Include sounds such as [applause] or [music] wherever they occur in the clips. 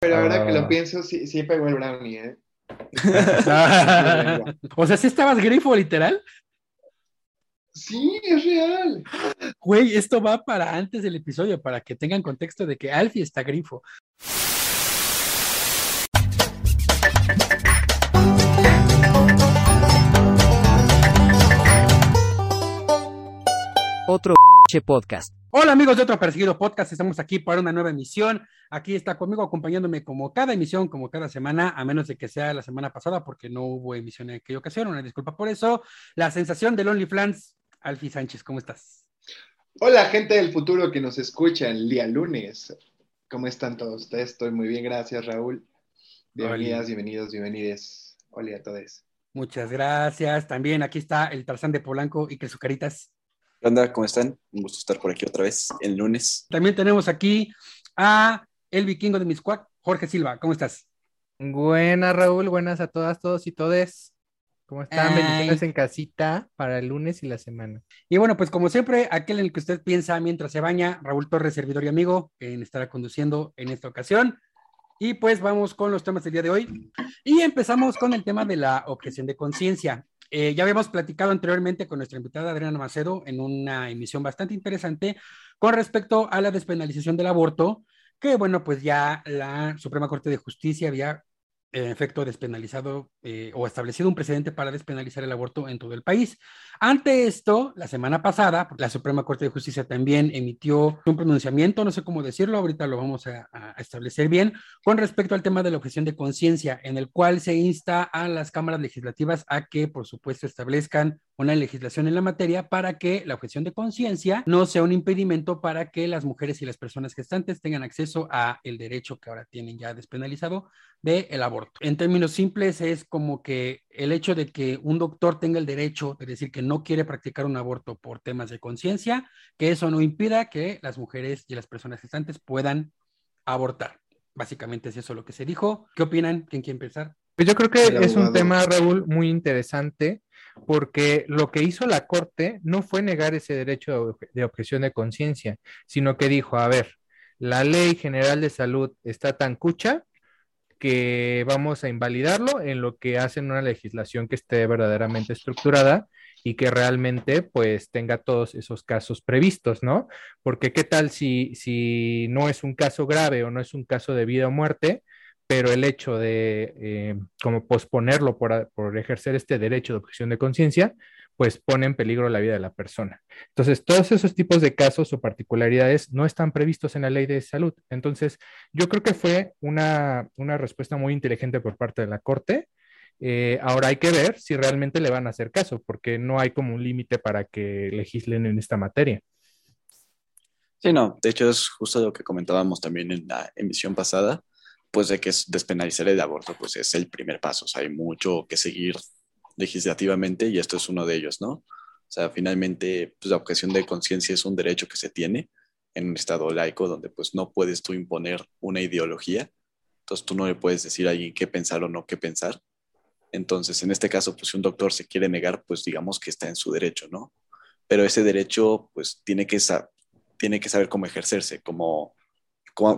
Pero ahora que Ah. lo pienso, sí, sí pegó el brownie, ¿eh? [laughs] o sea, ¿sí estabas grifo, literal? Sí, es real. Güey, esto va para antes del episodio, para que tengan contexto de que Alfie está grifo. Otro [laughs] podcast. Hola amigos de Otro Perseguido Podcast, estamos aquí para una nueva emisión. Aquí está conmigo acompañándome como cada emisión, como cada semana, a menos de que sea la semana pasada, porque no hubo emisión en aquella ocasión, una disculpa por eso. La sensación del OnlyFans, Alfie Sánchez, ¿cómo estás? Hola, gente del futuro que nos escucha el día lunes. ¿Cómo están todos ustedes? Estoy muy bien, gracias, Raúl. Bienvenidas, Hola. bienvenidos, bienvenides. Hola a todos. Muchas gracias. También aquí está el Tarzán de Polanco y que su caritas. ¿Qué onda? ¿Cómo están? Un gusto estar por aquí otra vez el lunes. También tenemos aquí a el vikingo de Miscuac, Jorge Silva. ¿Cómo estás? Buenas, Raúl. Buenas a todas, todos y todes. ¿Cómo están? Bendiciones en casita para el lunes y la semana. Y bueno, pues como siempre, aquel en el que usted piensa mientras se baña, Raúl Torres, servidor y amigo, quien estará conduciendo en esta ocasión. Y pues vamos con los temas del día de hoy. Y empezamos con el tema de la objeción de conciencia. Eh, ya habíamos platicado anteriormente con nuestra invitada Adriana Macedo en una emisión bastante interesante con respecto a la despenalización del aborto, que bueno, pues ya la Suprema Corte de Justicia había en efecto despenalizado eh, o establecido un precedente para despenalizar el aborto en todo el país. Ante esto, la semana pasada, la Suprema Corte de Justicia también emitió un pronunciamiento, no sé cómo decirlo, ahorita lo vamos a, a establecer bien, con respecto al tema de la objeción de conciencia, en el cual se insta a las cámaras legislativas a que, por supuesto, establezcan una legislación en la materia para que la objeción de conciencia no sea un impedimento para que las mujeres y las personas gestantes tengan acceso a el derecho que ahora tienen ya despenalizado del el aborto. En términos simples, es como que el hecho de que un doctor tenga el derecho de decir que no quiere practicar un aborto por temas de conciencia, que eso no impida que las mujeres y las personas gestantes puedan abortar. Básicamente es eso lo que se dijo. ¿Qué opinan? ¿Quién quiere empezar? Pues yo creo que es un tema, Raúl, muy interesante porque lo que hizo la Corte no fue negar ese derecho de objeción de conciencia, sino que dijo, a ver, la Ley General de Salud está tan cucha que vamos a invalidarlo en lo que hacen una legislación que esté verdaderamente estructurada y que realmente pues tenga todos esos casos previstos, ¿no? Porque qué tal si, si no es un caso grave o no es un caso de vida o muerte, pero el hecho de eh, como posponerlo por, por ejercer este derecho de objeción de conciencia, pues pone en peligro la vida de la persona. Entonces, todos esos tipos de casos o particularidades no están previstos en la ley de salud. Entonces, yo creo que fue una, una respuesta muy inteligente por parte de la Corte. Eh, ahora hay que ver si realmente le van a hacer caso, porque no hay como un límite para que legislen en esta materia. Sí, no, de hecho es justo lo que comentábamos también en la emisión pasada, pues de que es despenalizar el aborto, pues es el primer paso, hay mucho que seguir legislativamente y esto es uno de ellos, ¿no? O sea, finalmente, pues la objeción de conciencia es un derecho que se tiene en un estado laico donde pues no puedes tú imponer una ideología, entonces tú no le puedes decir a alguien qué pensar o no qué pensar. Entonces, en este caso, pues si un doctor se quiere negar, pues digamos que está en su derecho, ¿no? Pero ese derecho, pues tiene que, tiene que saber cómo ejercerse, cómo,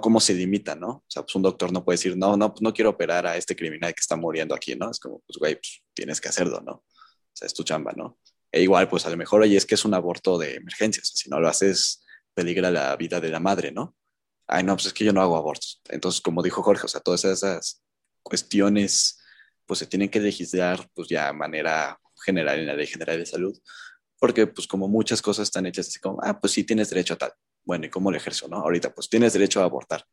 cómo, se limita, ¿no? O sea, pues un doctor no puede decir, no, no, pues no quiero operar a este criminal que está muriendo aquí, ¿no? Es como, pues, güey, pues tienes que hacerlo, ¿no? O sea, es tu chamba, ¿no? E igual, pues a lo mejor ahí es que es un aborto de emergencia, o sea, si no lo haces, peligra la vida de la madre, ¿no? Ay, no, pues es que yo no hago abortos. Entonces, como dijo Jorge, o sea, todas esas cuestiones, pues se tienen que legislar, pues ya de manera general en la Ley General de Salud, porque pues como muchas cosas están hechas así como, ah, pues sí tienes derecho a tal. Bueno, ¿y cómo lo ejerzo, no? Ahorita, pues tienes derecho a abortar.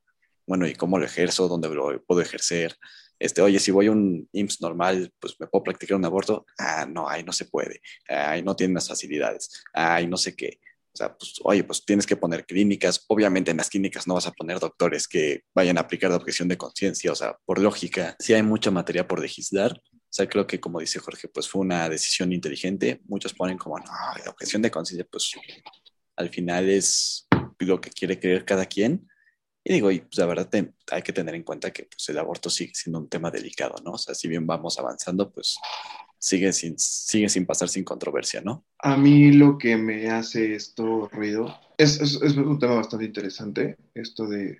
Bueno, ¿y cómo lo ejerzo? ¿Dónde lo puedo ejercer? Este, oye, si voy a un IMSS normal, pues me puedo practicar un aborto. Ah, no, ahí no se puede. Ahí no tienen las facilidades. Ahí no sé qué. O sea, pues, oye, pues tienes que poner clínicas. Obviamente en las clínicas no vas a poner doctores que vayan a aplicar la objeción de conciencia. O sea, por lógica, sí hay mucha materia por legislar. O sea, creo que como dice Jorge, pues fue una decisión inteligente. Muchos ponen como, no, la objeción de conciencia, pues al final es lo que quiere creer cada quien. Y digo, y pues la verdad te- hay que tener en cuenta que pues, el aborto sigue siendo un tema delicado, ¿no? O sea, si bien vamos avanzando, pues sigue sin, sigue sin pasar sin controversia, ¿no? A mí lo que me hace esto ruido es, es- es un tema bastante interesante, esto de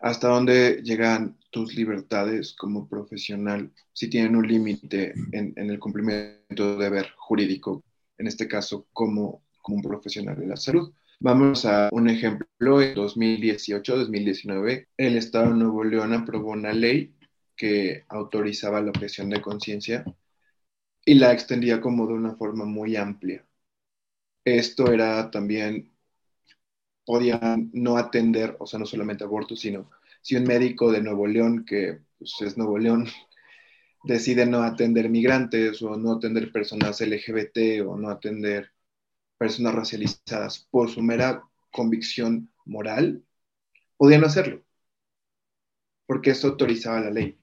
hasta dónde llegan tus libertades como profesional, si tienen un límite en, en, el cumplimiento de deber jurídico, en este caso como, como un profesional de la salud. Vamos a un ejemplo, en 2018-2019, el Estado de Nuevo León aprobó una ley que autorizaba la objeción de conciencia y la extendía como de una forma muy amplia. Esto era también, podían no atender, o sea, no solamente abortos, sino si un médico de Nuevo León, que pues, es Nuevo León, [laughs] decide no atender migrantes o no atender personas LGBT o no atender personas racializadas por su mera convicción moral, podían hacerlo, porque esto autorizaba la ley.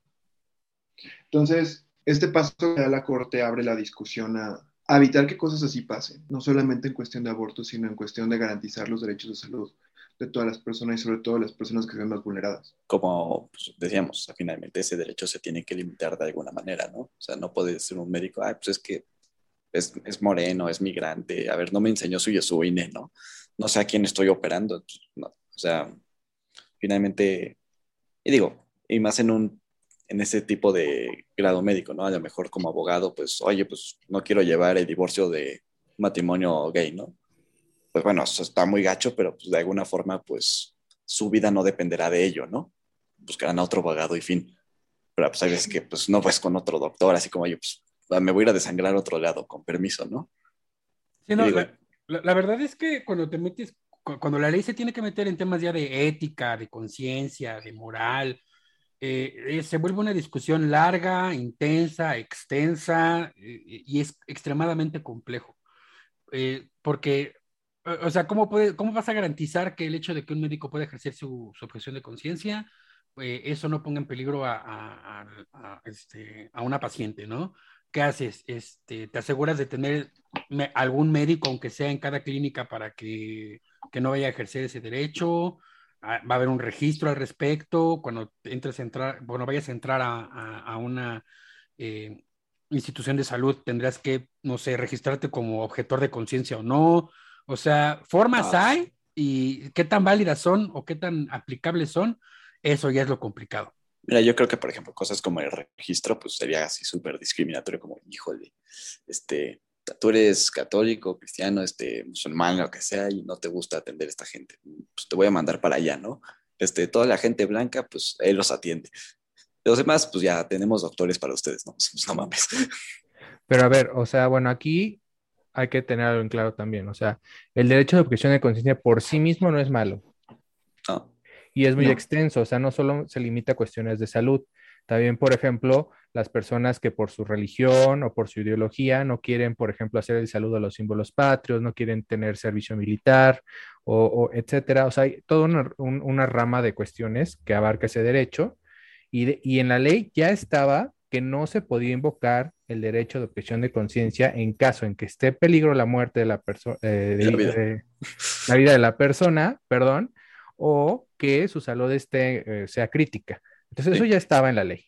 Entonces, este paso que da la Corte abre la discusión a, evitar que cosas así pasen, no solamente en cuestión de aborto, sino en cuestión de garantizar los derechos de salud de todas las personas y sobre todo las personas que sean más vulneradas. Como pues, decíamos, finalmente ese derecho se tiene que limitar de alguna manera, ¿no? O sea, no puede ser un médico, ay, pues es que es, es moreno, es migrante, a ver, no me enseñó su su INE, ¿no? No sé a quién estoy operando, o sea, finalmente, y digo, y más en un en ese tipo de grado médico, ¿no? A lo mejor como abogado, pues, oye, pues no quiero llevar el divorcio de matrimonio gay, ¿no? Pues bueno, eso está muy gacho, pero pues, de alguna forma, pues su vida no dependerá de ello, ¿no? Buscarán a otro abogado y fin. Pero pues hay veces que pues no vas con otro doctor, así como yo, pues me voy a ir a desangrar a otro lado, con permiso, ¿no? Sí, no, la, la, verdad es que cuando te metes, cuando la ley se tiene que meter en temas ya de ética, de conciencia, de moral, eh, eh, se vuelve una discusión larga, intensa, extensa eh, y es extremadamente complejo. porque, o sea, ¿cómo, puede, ¿cómo vas a garantizar que el hecho de que un médico pueda ejercer su, su objeción de conciencia, eso no ponga en peligro a, a, a, este, a, una paciente, ¿no? ¿Qué haces? Este, ¿Te aseguras de tener algún médico, aunque sea en cada clínica, para que, que no vaya a ejercer ese derecho? Ah, va a haber un registro al respecto, cuando entres a entrar, bueno, vayas a entrar a, una eh, institución de salud, tendrás que, no sé, registrarte como objetor de conciencia o no. O sea, formas ah. hay y qué tan válidas son o qué tan aplicables son, eso ya es lo complicado. Mira, yo creo que, por ejemplo, cosas como el registro, pues sería así súper discriminatorio, como, híjole, este, tú eres católico, cristiano, este, musulmán, lo que sea, y no te gusta atender a esta gente, pues te voy a mandar para allá, ¿no? Este, toda la gente blanca, pues él los atiende. Los demás, pues ya tenemos doctores para ustedes, ¿no? [laughs] No mames. Pero a ver, o sea, bueno, aquí hay que tener algo en claro también, o sea, el derecho de objeción de conciencia por sí mismo no es malo. Y es muy extenso, o sea, no solo se limita a cuestiones de salud, también, por ejemplo, las personas que por su religión o por su ideología no quieren, por ejemplo, hacer el saludo a los símbolos patrios, no quieren tener servicio militar o, etcétera. O sea, hay toda una, rama de cuestiones que abarca ese derecho y, y en la ley ya estaba que no se podía invocar el derecho de objeción de conciencia en caso en que esté en peligro la muerte de la persona, eh, la, vida. de la persona, perdón, o que su salud esté, eh, sea crítica. Entonces eso ya estaba en la ley.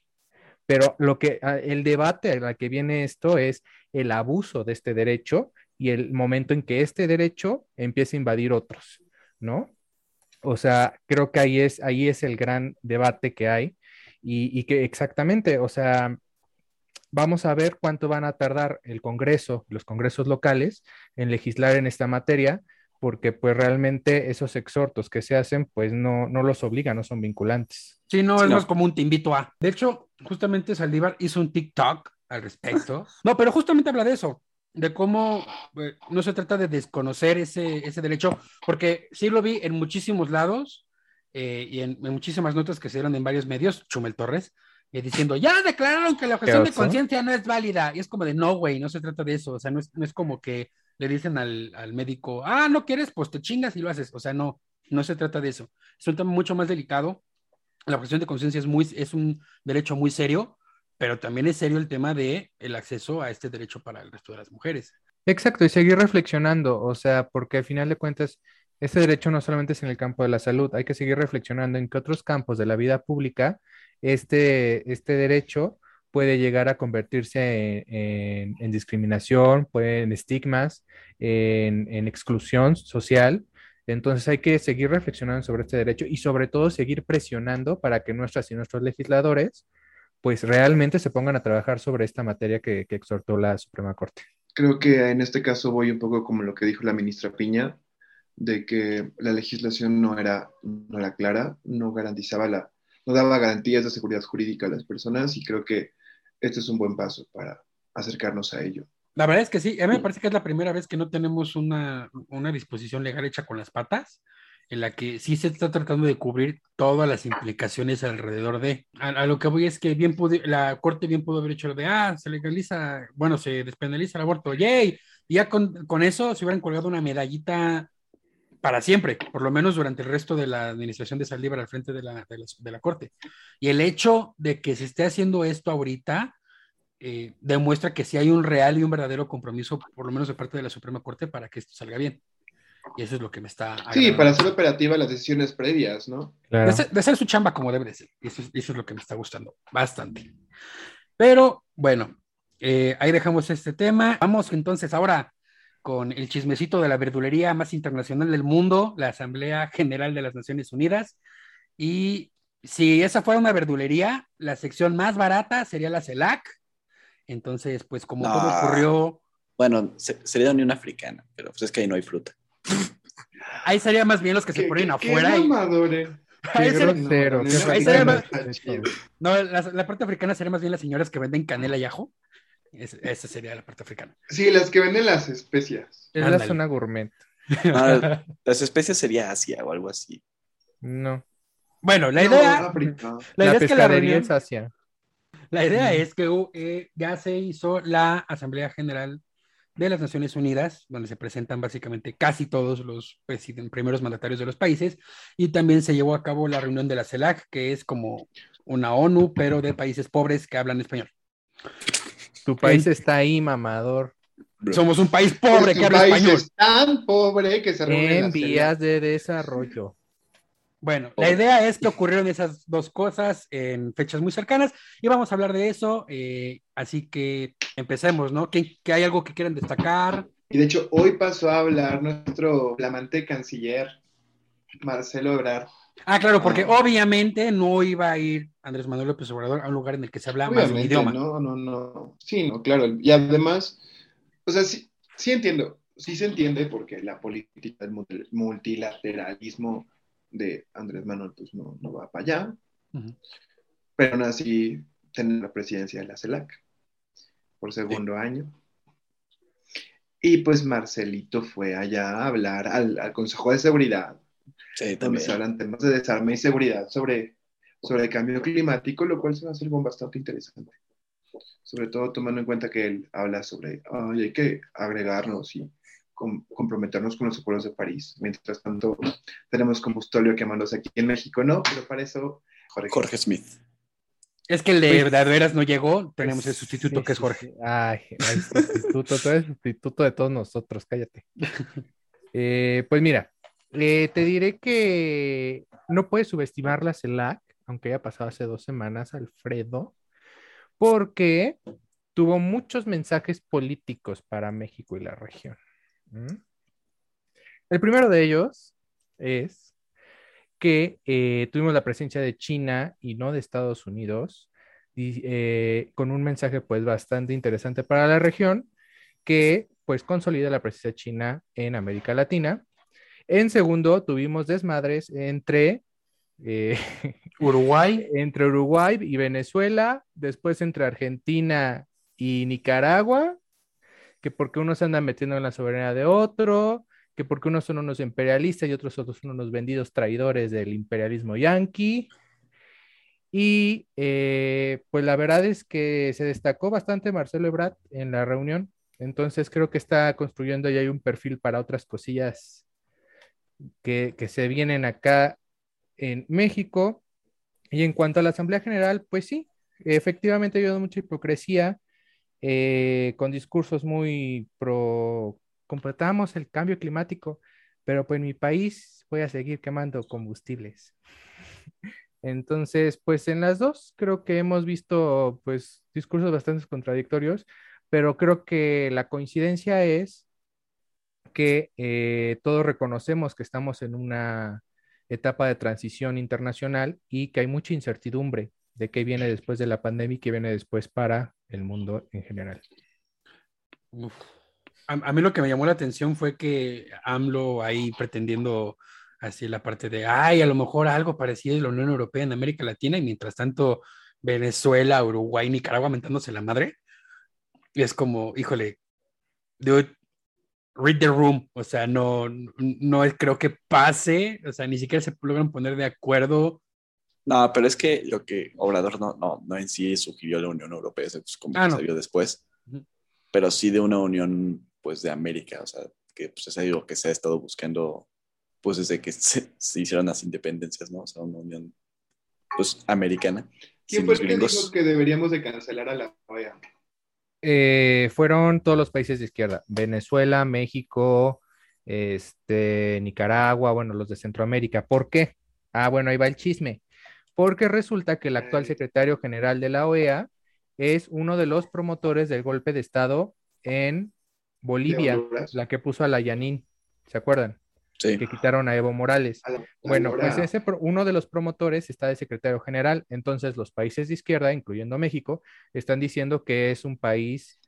Pero lo que ah, el debate a la que viene esto es el abuso de este derecho y el momento en que este derecho empieza a invadir otros, ¿no? O sea, creo que ahí es, ahí es el gran debate que hay y, y que exactamente, o sea, vamos a ver cuánto van a tardar el Congreso, los congresos locales en legislar en esta materia, porque pues realmente esos exhortos que se hacen pues no, no los obligan, no son vinculantes. Sí, no, es más común, te invito a. De hecho, justamente Saldívar hizo un TikTok al respecto. [laughs] No, pero justamente habla de eso, de cómo eh, no se trata de desconocer ese, ese derecho, porque sí lo vi en muchísimos lados eh, y en, muchísimas notas que se dieron en varios medios, Chumel Torres, eh, diciendo, ya declararon que la objeción de conciencia no es válida. Y es como de, no, güey, no se trata de eso. O sea, no es, no es como que le dicen al, al, médico, ah, no quieres, pues te chingas y lo haces. O sea, no, no se trata de eso. Es un tema mucho más delicado. La objeción de conciencia es, muy, es un derecho muy serio, pero también es serio el tema de el acceso a este derecho para el resto de las mujeres. Exacto, y seguir reflexionando, o sea, porque al final de cuentas, este derecho no solamente es en el campo de la salud, hay que seguir reflexionando en qué otros campos de la vida pública este, este derecho puede llegar a convertirse en, discriminación, puede, en estigmas, en, exclusión social, Entonces hay que seguir reflexionando sobre este derecho y sobre todo seguir presionando para que nuestras y nuestros legisladores pues realmente se pongan a trabajar sobre esta materia que, exhortó la Suprema Corte. Creo que en este caso voy un poco como lo que dijo la ministra Piña, de que la legislación no era, no era clara, no garantizaba la, no daba garantías de seguridad jurídica a las personas y creo que este es un buen paso para acercarnos a ello. La verdad es que sí, a mí me parece que es la primera vez que no tenemos una, una disposición legal hecha con las patas, en la que sí se está tratando de cubrir todas las implicaciones alrededor de. A, lo que voy es que bien pude, la Corte bien pudo haber hecho lo de, ah, se legaliza, bueno, se despenaliza el aborto, yay, y ya con, con eso se hubieran colgado una medallita para siempre, por lo menos durante el resto de la administración de Saldívar al frente de la, de la, de la Corte. Y el hecho de que se esté haciendo esto ahorita eh, demuestra que sí hay un real y un verdadero compromiso, por lo menos de parte de la Suprema Corte, para que esto salga bien. Y eso es lo que me está... Sí, para hacer operativa las decisiones previas, ¿no? Claro. De, hacer, su chamba como debe de ser. Y eso, eso, es lo que me está gustando bastante. Pero bueno, eh, ahí dejamos este tema. Vamos entonces ahora con el chismecito de la verdulería más internacional del mundo, la Asamblea General de las Naciones Unidas. Y si esa fuera una verdulería, la sección más barata sería la CELAC. Entonces, pues como no. todo ocurrió... Bueno, sería la Unión Africana, pero pues es que ahí no hay fruta. Ahí serían más bien los que se ponen qué, afuera. [laughs] Qué y... mamadores. Qué ahí sería más- [laughs] No, la, la parte africana sería más bien las señoras que venden canela y ajo. Es- esa sería la parte africana. Sí, las que venden las especias. Es Ándale. la zona gourmet. Ah, [laughs] las especies sería Asia o algo así. No. Bueno, la No, idea, África. la La, idea es que la pescadería reunión, es Asia. la idea es que uh, eh, ya se hizo la Asamblea General de las Naciones Unidas, donde se presentan básicamente casi todos los presiden- primeros mandatarios de los países, y también se llevó a cabo la reunión de la CELAC, que es como una ONU, pero de países pobres que hablan español. Tu país está ahí, mamador. Somos un país pobre que habla país español. es tan pobre que se reúne En vías de desarrollo. Bueno, la idea es que ocurrieron esas dos cosas en fechas muy cercanas y vamos a hablar de eso. eh, así que empecemos, ¿no? ¿Que, que hay algo que quieran destacar? Y de hecho, hoy pasó a hablar nuestro flamante canciller, Marcelo Ebrard. Ah, claro, porque Ah. obviamente no iba a ir Andrés Manuel López Obrador a un lugar en el que se habla más de un Obviamente, idioma. no, no, no. Sí, no, claro. Y además, o sea, sí, sí entiendo, sí se entiende porque la política del multi- multilateralismo de Andrés Manuel pues no, no va para allá, pero aún así tener la presidencia de la CELAC por segundo año. Y pues Marcelito fue allá a hablar al, al Consejo de Seguridad, Sí, donde también. se hablan temas de desarme y seguridad sobre, sobre el cambio climático, lo cual se va a hacer algo bastante interesante. Sobre todo tomando en cuenta que él habla sobre, "Ay, hay que agregarnos y com- comprometernos con los acuerdos de París. Mientras tanto, tenemos combustóleo quemándose aquí en México, ¿no? Pero para eso, Jorge. Jorge Smith. Es que el de Pues- verdaderas no llegó, tenemos el Sí, sustituto que es sí, Jorge. sí. Ay, el sustituto, tú eres sustituto de todos nosotros, cállate. [laughs] Eh, pues mira, eh, te diré que no puedes subestimar la CELAC, aunque haya pasado hace dos semanas, Alfredo, porque tuvo muchos mensajes políticos para México y la región. El primero de ellos es que eh, tuvimos la presencia de China y no de Estados Unidos, y, eh, con un mensaje pues bastante interesante para la región, que pues consolida la presencia china en América Latina. En segundo, tuvimos desmadres entre, eh, [laughs] Uruguay, entre Uruguay y Venezuela, después entre Argentina y Nicaragua, que porque unos se andan metiendo en la soberanía de otro, que porque unos son unos imperialistas y otros, otros son unos vendidos traidores del imperialismo yanqui. Y eh, pues la verdad es que se destacó bastante Marcelo Ebrard en la reunión, entonces creo que está construyendo ya un perfil para otras cosillas que, se vienen acá en México. Y en cuanto a la Asamblea General, pues sí, efectivamente ha habido mucha hipocresía eh, con discursos muy pro, completamos el cambio climático, pero pues en mi país voy a seguir quemando combustibles. [laughs] Entonces, pues en las dos creo que hemos visto pues discursos bastante contradictorios, pero creo que la coincidencia es que eh, todos reconocemos que estamos en una etapa de transición internacional y que hay mucha incertidumbre de qué viene después de la pandemia y qué viene después para el mundo en general. Uf. A, a mí lo que me llamó la atención fue que AMLO ahí pretendiendo así la parte de, ay, a lo mejor algo parecido de la Unión Europea en América Latina y mientras tanto Venezuela, Uruguay, Nicaragua mentándose la madre. Y es como, híjole, dude, read the room, o sea, no, no es, creo que pase, o sea, ni siquiera se logran poner de acuerdo. No, pero es que lo que Obrador no, no, no en sí sugirió la Unión Europea, eso es como Ah, que no. se vio después, Ujú. pero sí de una unión, pues, de América, o sea, que pues es algo que se ha estado buscando, pues, desde que se, se hicieron las independencias, ¿no? O sea, una unión, pues, americana. ¿Quién fue los el que dijo que deberíamos de cancelar a la OEA? Eh, fueron todos los países de izquierda, Venezuela, México, este, Nicaragua, bueno, los de Centroamérica. ¿Por qué? Ah, bueno, ahí va el chisme. Porque resulta que el actual secretario general de la OEA es uno de los promotores del golpe de Estado en Bolivia, la que puso a la Yanin, ¿se acuerdan? Sí. Que quitaron a Evo Morales. A la- a Bueno, pues ese, pro- uno de los promotores está de secretario general, entonces los países de izquierda, incluyendo México, están diciendo que es un país,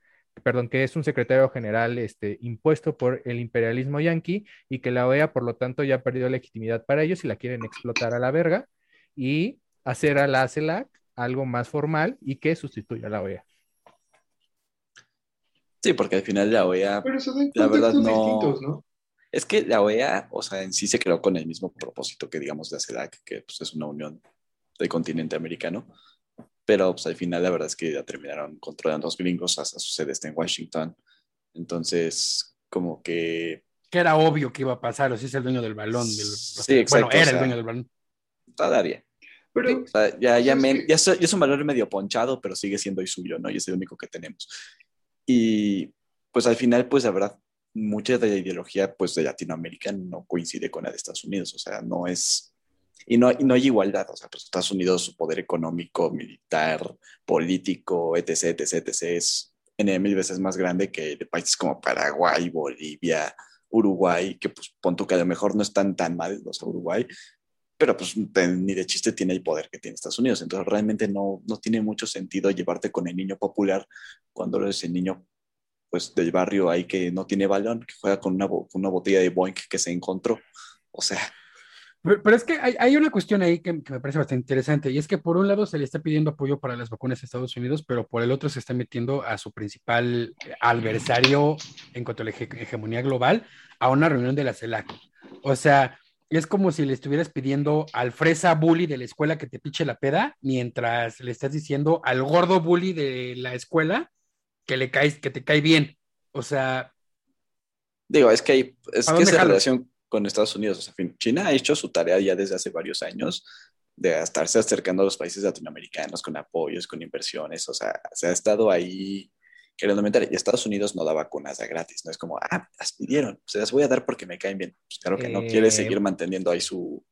perdón, que es un secretario general este, impuesto por el imperialismo yanqui y que la OEA, por lo tanto, ya ha perdido legitimidad para ellos y la quieren explotar a la verga y hacer a la CELAC algo más formal y que sustituya a la OEA. Sí, porque al final la OEA, Pero de La verdad, no- distintos, ¿no? Es que la OEA, o sea, en sí se creó con el mismo propósito que, digamos, de CELAC, que pues, es una unión del continente americano, pero pues al final la verdad es que ya terminaron controlando los gringos, hasta su sede está en Washington, entonces, como que Que era obvio que iba a pasar, o si es el dueño del balón. Del, Sí, exacto, Bueno, era o sea, el dueño del balón. todavía. Pero O sea, ya, ya, que- ya, es un valor medio ponchado, pero sigue siendo hoy suyo, ¿no? Y es el único que tenemos. Y pues al final, pues la verdad, mucha de la ideología pues de Latinoamérica no coincide con la de Estados Unidos, o sea, no es... Y no, y no hay igualdad, o sea, pues Estados Unidos, su poder económico, militar, político, etc., etc., etc., es en mil veces más grande que de países como Paraguay, Bolivia, Uruguay, que pues pon que a lo mejor no están tan mal los Uruguay, pero pues ni de chiste tiene el poder que tiene Estados Unidos. Entonces realmente no, no tiene mucho sentido llevarte con el niño popular cuando eres el niño pues del barrio ahí que no tiene balón, que juega con una, con una botella de Boink que se encontró. O sea, Pero, es que hay, hay una cuestión ahí que, me parece bastante interesante, y es que por un lado se le está pidiendo apoyo para las vacunas a Estados Unidos, pero por el otro se está metiendo a su principal adversario en cuanto a la hege- hegemonía global a una reunión de la CELAC. O sea, es como si le estuvieras pidiendo al fresa bully de la escuela que te piche la peda, mientras le estás diciendo al gordo bully de la escuela que le caes, que te cae bien. O sea, digo, es que hay, es ¿A que esa jalas? relación con Estados Unidos, o sea, China ha hecho su tarea ya desde hace varios años de estarse acercando a los países latinoamericanos con apoyos, con inversiones, o sea, se ha estado ahí queriendo aumentar. Y Estados Unidos no da vacunas a gratis, no es como, ah, las pidieron, se las voy a dar porque me caen bien. Pues claro que no Eh, quiere seguir manteniendo ahí su,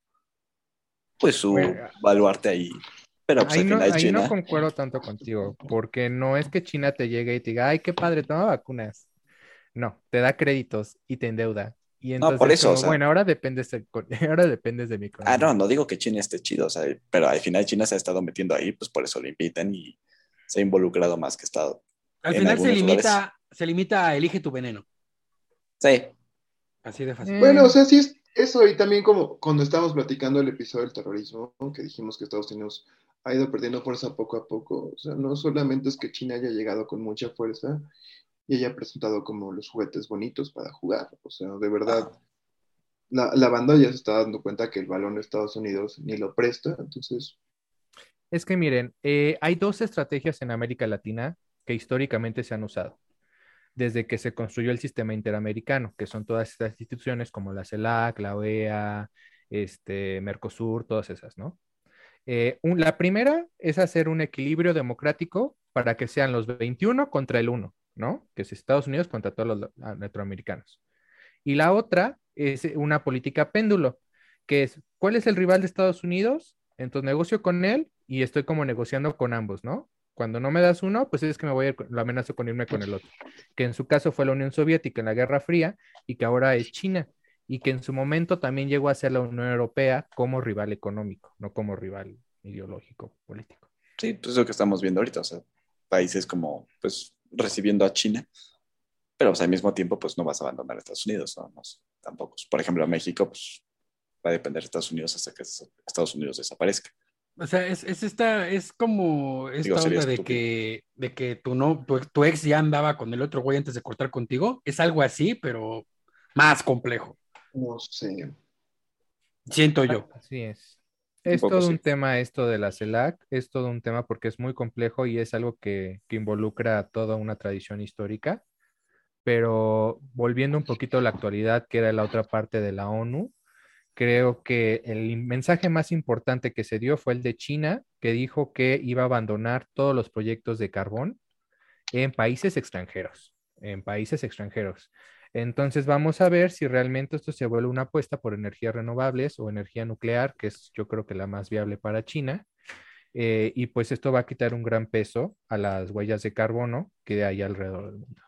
pues su baluarte ahí. Pero pues Ahí al no, final ahí China, no concuerdo tanto contigo, porque no es que China te llegue y te diga, ay, qué padre, toma vacunas. No, te da créditos y te endeuda. Y entonces, por eso, como, o sea- bueno, ahora dependes de, [laughs] ahora dependes de mi Ah, no, no digo que China esté chido, o sea, pero al final China se ha estado metiendo ahí, pues por eso lo invitan y se ha involucrado más que Estado. al final se limita, se limita a elige tu veneno. Sí, Así de fácil. Eh, Bueno, o sea, sí es eso, y también como cuando estábamos platicando el episodio del terrorismo, ¿no? que dijimos que Estados Unidos ha ido perdiendo fuerza poco a poco, o sea, no solamente es que China haya llegado con mucha fuerza y haya presentado como los juguetes bonitos para jugar, o sea, de verdad, la, la banda ya se está dando cuenta que el balón de Estados Unidos ni lo presta, entonces, Es que miren, eh, hay dos estrategias en América Latina que históricamente se han usado desde que se construyó el sistema interamericano, que son todas estas instituciones como la CELAC, la OEA, este, Mercosur, todas esas, ¿no? Eh, la primera es hacer un equilibrio democrático para que sean los 21 contra el 1, ¿no? Que es Estados Unidos contra todos los la- latinoamericanos. Y la otra es una política péndulo, que es, ¿cuál es el rival de Estados Unidos? Entonces negocio con él y estoy como negociando con ambos, ¿no? Cuando no me das uno, pues es que me voy a ir, lo amenazo con irme con el otro. Que en su caso fue la Unión Soviética en la Guerra Fría y que ahora es China. Y que en su momento también llegó a ser la Unión Europea como rival económico, no como rival ideológico, político. Sí, pues es lo que estamos viendo ahorita, o sea, países como, pues, recibiendo a China, pero pues, al mismo tiempo, pues, no vas a abandonar a Estados Unidos, ¿no? No, tampoco. Por ejemplo, México, pues, va a depender de Estados Unidos hasta que Estados Unidos desaparezca. O sea, es, es esta, es como esta Digo, onda de que, de que tu, no, tu, tu ex ya andaba con el otro güey antes de cortar contigo. Es algo así, pero más complejo, No sé. siento yo. Así es. Es todo un tema esto de la CELAC, es todo un tema porque es muy complejo y es algo que, que involucra toda una tradición histórica. Pero volviendo un poquito a la actualidad, que era la otra parte de la ONU, creo que el mensaje más importante que se dio fue el de China, que dijo que iba a abandonar todos los proyectos de carbón en países extranjeros, en países extranjeros. Entonces vamos a ver si realmente esto se vuelve una apuesta por energías renovables o energía nuclear, que es yo creo que la más viable para China. Eh, y pues esto va a quitar un gran peso a las huellas de carbono que hay alrededor del mundo.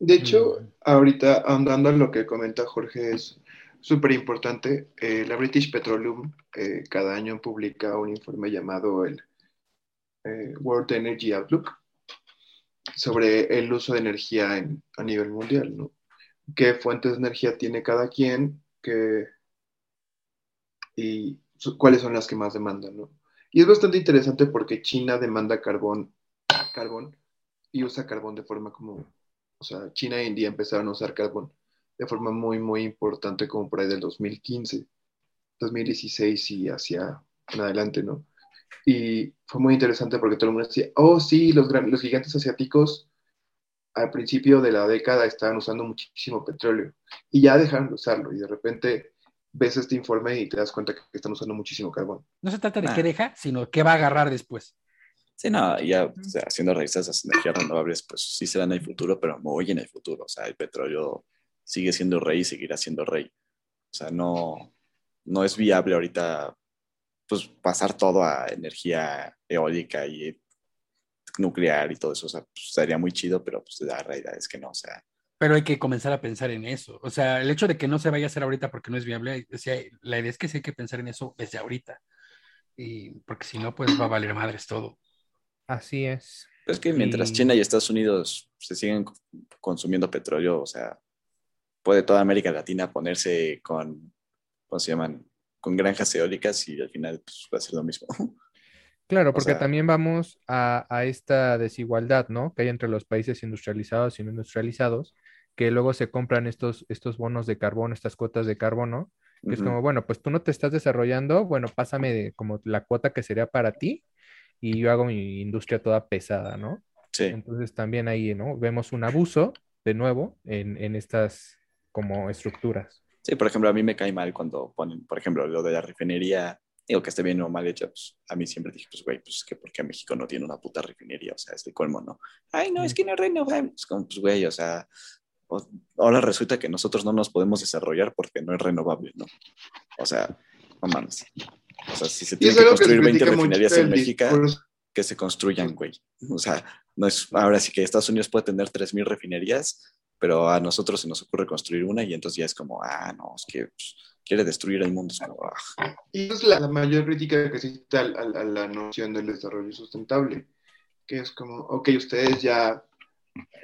De hecho, ahorita andando en lo que comenta Jorge es súper importante. Eh, la British Petroleum eh, cada año publica un informe llamado el eh, World Energy Outlook sobre el uso de energía en- a nivel mundial, ¿no? ¿Qué fuentes de energía tiene cada quien? ¿Qué, y cuáles son las que más demandan, ¿no? Y es bastante interesante porque China demanda carbón, carbón y usa carbón de forma como o sea, China e India empezaron a usar carbón de forma muy, muy importante como por ahí del 2015, 2016 y hacia adelante, ¿no? Y fue muy interesante porque todo el mundo decía, oh, sí, los, gran- los gigantes asiáticos al principio de la década estaban usando muchísimo petróleo y ya dejaron de usarlo y de repente ves este informe y te das cuenta que están usando muchísimo carbón. No se trata de Ah. qué deja, sino qué va a agarrar después. Sí, no, ya o sea, haciendo revistas las energías renovables, pues sí serán en el futuro, pero muy en el futuro. O sea, el petróleo sigue siendo rey y seguirá siendo rey. O sea, no, no es viable ahorita pues pasar todo a energía eólica y nuclear y todo eso. O sea, pues, sería muy chido, pero pues la realidad es que no. O sea, Pero hay que comenzar a pensar en eso. O sea, el hecho de que no se vaya a hacer ahorita porque no es viable, o sea, la idea es que sí hay que pensar en eso desde ahorita. Y porque si no, pues va a valer madres todo. Así es. es que mientras Y- China y Estados Unidos se siguen co- consumiendo petróleo, o sea, puede toda América Latina ponerse con, ¿cómo se llaman? Con granjas eólicas y al final pues, va a ser lo mismo. Claro, [laughs] O porque sea- también vamos a, a esta desigualdad, ¿no? Que hay entre los países industrializados y no industrializados, que luego se compran estos, estos bonos de carbono, estas cuotas de carbono, que es como, bueno, pues tú no te estás desarrollando, bueno, pásame de- como la cuota que sería para ti y yo hago mi industria toda pesada, ¿no? Sí, Entonces también ahí, ¿no? Vemos un abuso, de nuevo, en, en estas como estructuras. Sí, por ejemplo, a mí me cae mal cuando ponen, por ejemplo, lo de la refinería, digo que esté bien o mal hecha, pues a mí siempre dije, pues güey, pues que porque México no tiene una puta refinería, o sea, es de colmo, ¿no? Ay, no, es que no es renovable. Es como, pues güey, o sea, ahora resulta que nosotros no nos podemos desarrollar porque no es renovable, ¿no? O sea, no mames. O sea, si se tienen que algo que se construir 20 critica mucho refinerías en México, que se construyan, güey. O sea, no es, ahora sí que Estados Unidos puede tener 3.000 refinerías, pero a nosotros se nos ocurre construir una y entonces ya es como, ah, no, es que pues, quiere destruir el mundo. Es como, ah. Y esa es la, la mayor crítica que existe al- al- a, la noción del desarrollo sustentable, que es como, ok, ustedes ya,